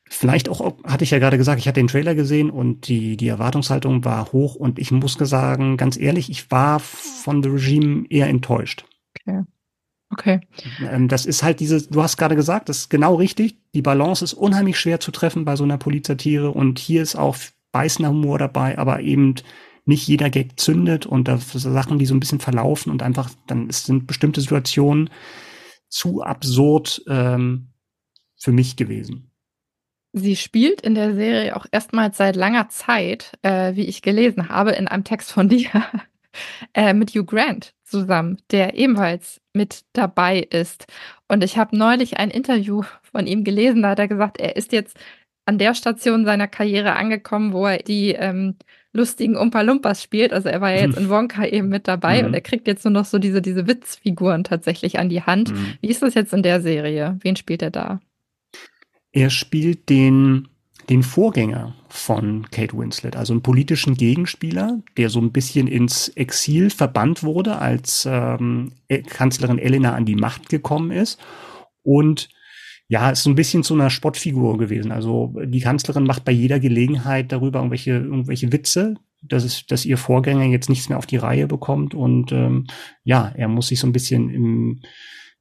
Vielleicht auch, hatte ich ja gerade gesagt, ich hatte den Trailer gesehen und die, die Erwartungshaltung war hoch und ich muss sagen, ganz ehrlich, ich war von The Regime eher enttäuscht. Okay. Okay. Ähm, das ist halt diese, du hast gerade gesagt, das ist genau richtig. Die Balance ist unheimlich schwer zu treffen bei so einer Polizatire und hier ist auch beißender Humor dabei, aber eben nicht jeder Gag zündet und da sind Sachen, die so ein bisschen verlaufen und einfach, dann ist- sind bestimmte Situationen zu absurd ähm, für mich gewesen. Sie spielt in der Serie auch erstmals seit langer Zeit, äh, wie ich gelesen habe, in einem Text von dir, äh, mit Hugh Grant zusammen, der ebenfalls mit dabei ist. Und ich habe neulich ein Interview von ihm gelesen, da hat er gesagt, er ist jetzt an der Station seiner Karriere angekommen, wo er die ähm, lustigen Umpa-Lumpas spielt. Also er war ja jetzt in Wonka eben mit dabei Mhm. und er kriegt jetzt nur noch so diese, diese Witzfiguren tatsächlich an die Hand. Mhm. Wie ist das jetzt in der Serie? Wen spielt er da? Er spielt den, den Vorgänger von Kate Winslet, also einen politischen Gegenspieler, der so ein bisschen ins Exil verbannt wurde, als ähm, Kanzlerin Elena an die Macht gekommen ist. Und ja, ist so ein bisschen zu einer Spottfigur gewesen. Also die Kanzlerin macht bei jeder Gelegenheit darüber irgendwelche, irgendwelche Witze, dass, es, dass ihr Vorgänger jetzt nichts mehr auf die Reihe bekommt. Und ähm, ja, er muss sich so ein bisschen im,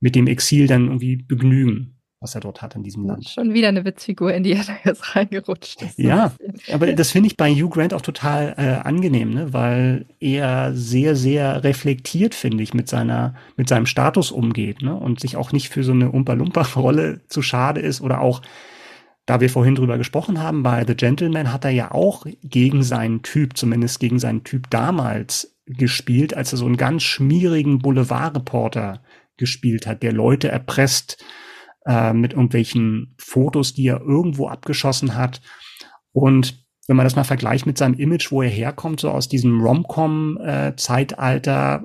mit dem Exil dann irgendwie begnügen, was er dort hat in diesem Land. Schon wieder eine Witzfigur, in die er da jetzt reingerutscht ist. Ja. Aber das finde ich bei Hugh Grant auch total äh, angenehm, ne? weil er sehr, sehr reflektiert, finde ich, mit seiner, mit seinem Status umgeht, ne? Und sich auch nicht für so eine Umpa-Lumpa-Rolle zu schade ist oder auch, da wir vorhin drüber gesprochen haben, bei The Gentleman hat er ja auch gegen seinen Typ, zumindest gegen seinen Typ damals gespielt, als er so einen ganz schmierigen Boulevardreporter gespielt hat, der Leute erpresst äh, mit irgendwelchen Fotos, die er irgendwo abgeschossen hat. Und wenn man das mal vergleicht mit seinem Image, wo er herkommt, so aus diesem Rom-Com-Zeitalter,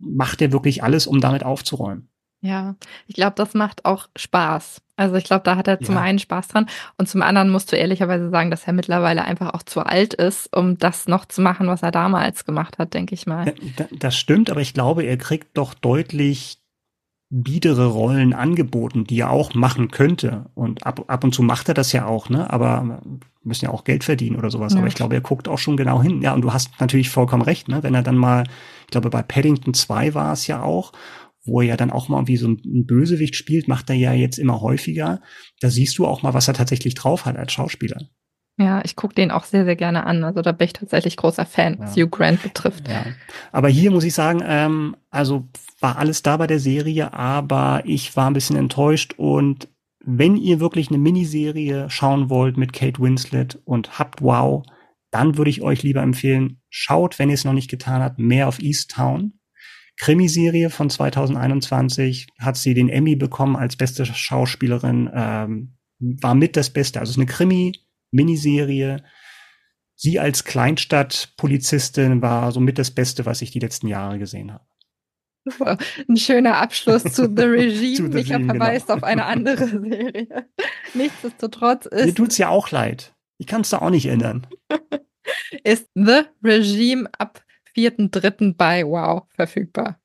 macht er wirklich alles, um damit aufzuräumen. Ja, ich glaube, das macht auch Spaß. Also ich glaube, da hat er zum Ja. einen Spaß dran und zum anderen musst du ehrlicherweise sagen, dass er mittlerweile einfach auch zu alt ist, um das noch zu machen, was er damals gemacht hat, denke ich mal. Da- Das stimmt, aber ich glaube, er kriegt doch deutlich biedere Rollen angeboten, die er auch machen könnte. Und ab, ab und zu macht er das ja auch, ne? Aber wir müssen ja auch Geld verdienen oder sowas. Ja. Aber ich glaube, er guckt auch schon genau hin. Ja, und du hast natürlich vollkommen recht, ne? Wenn er dann mal, ich glaube, bei Paddington 2 war es ja auch, wo er ja dann auch mal irgendwie so ein Bösewicht spielt, macht er ja jetzt immer häufiger. Da siehst du auch mal, was er tatsächlich drauf hat als Schauspieler. Ja, ich gucke den auch sehr, sehr gerne an. Also da bin ich tatsächlich großer Fan, was ja. Hugh Grant betrifft. Ja. Aber hier muss ich sagen, ähm, also war alles da bei der Serie, aber ich war ein bisschen enttäuscht und wenn ihr wirklich eine Miniserie schauen wollt mit Kate Winslet und habt Wow, dann würde ich euch lieber empfehlen, schaut, wenn ihr es noch nicht getan habt, mehr auf East Town. Krimiserie von 2021 hat sie den Emmy bekommen als beste Schauspielerin, ähm, war mit das Beste. Also es ist eine Krimi-Miniserie. Sie als Kleinstadtpolizistin war so mit das Beste, was ich die letzten Jahre gesehen habe. Ein schöner Abschluss zu The Regime. zu Micha Regime, verweist genau. auf eine andere Serie. Nichtsdestotrotz ist. Mir tut's ja auch leid. Ich kann es da auch nicht ändern. ist The Regime ab 4.3. bei Wow verfügbar.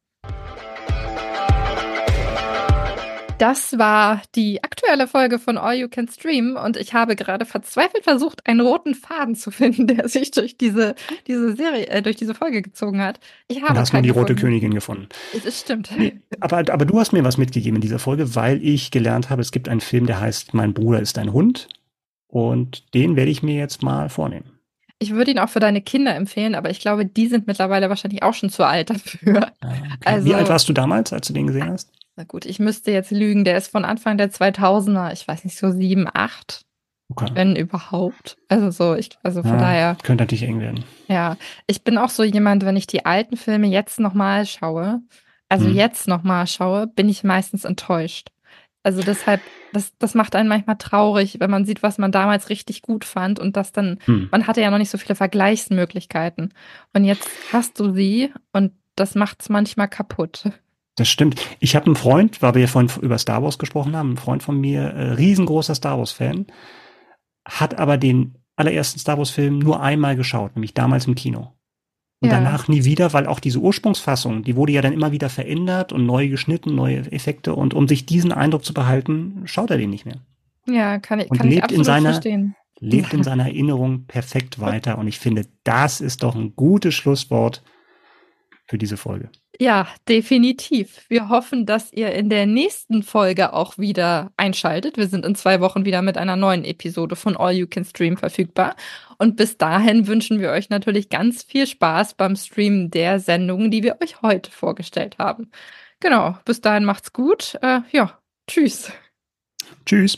Das war die aktuelle Folge von All You Can Stream und ich habe gerade verzweifelt versucht, einen roten Faden zu finden, der sich durch diese, diese Serie, äh, durch diese Folge gezogen hat. Ich habe. Du hast nur die rote Königin gefunden. Das stimmt. Nee, aber, aber du hast mir was mitgegeben in dieser Folge, weil ich gelernt habe, es gibt einen Film, der heißt Mein Bruder ist ein Hund. Und den werde ich mir jetzt mal vornehmen. Ich würde ihn auch für deine Kinder empfehlen, aber ich glaube, die sind mittlerweile wahrscheinlich auch schon zu alt dafür. Ah, okay. Also, Wie alt warst du damals, als du den gesehen hast? Na gut, ich müsste jetzt lügen. Der ist von Anfang der 2000er, ich weiß nicht, so sieben, acht. Okay. Wenn überhaupt. Also so, ich, also von ja, daher. Könnte natürlich eng werden. Ja, ich bin auch so jemand, wenn ich die alten Filme jetzt nochmal schaue, also hm. jetzt nochmal schaue, bin ich meistens enttäuscht. Also deshalb, das, das macht einen manchmal traurig, wenn man sieht, was man damals richtig gut fand und das dann, hm. man hatte ja noch nicht so viele Vergleichsmöglichkeiten. Und jetzt hast du sie und das macht es manchmal kaputt. Das stimmt. Ich habe einen Freund, weil wir ja vorhin über Star Wars gesprochen haben, ein Freund von mir, äh, riesengroßer Star Wars-Fan, hat aber den allerersten Star Wars-Film nur einmal geschaut, nämlich damals im Kino. Und ja. danach nie wieder, weil auch diese Ursprungsfassung, die wurde ja dann immer wieder verändert und neu geschnitten, neue Effekte. Und um sich diesen Eindruck zu behalten, schaut er den nicht mehr. Ja, kann ich, und kann lebt ich absolut in seiner, verstehen. Lebt in seiner Erinnerung perfekt weiter. Und ich finde, das ist doch ein gutes Schlusswort für diese Folge. Ja, definitiv. Wir hoffen, dass ihr in der nächsten Folge auch wieder einschaltet. Wir sind in zwei Wochen wieder mit einer neuen Episode von All You Can Stream verfügbar. Und bis dahin wünschen wir euch natürlich ganz viel Spaß beim Streamen der Sendungen, die wir euch heute vorgestellt haben. Genau, bis dahin macht's gut. Äh, ja, tschüss. Tschüss.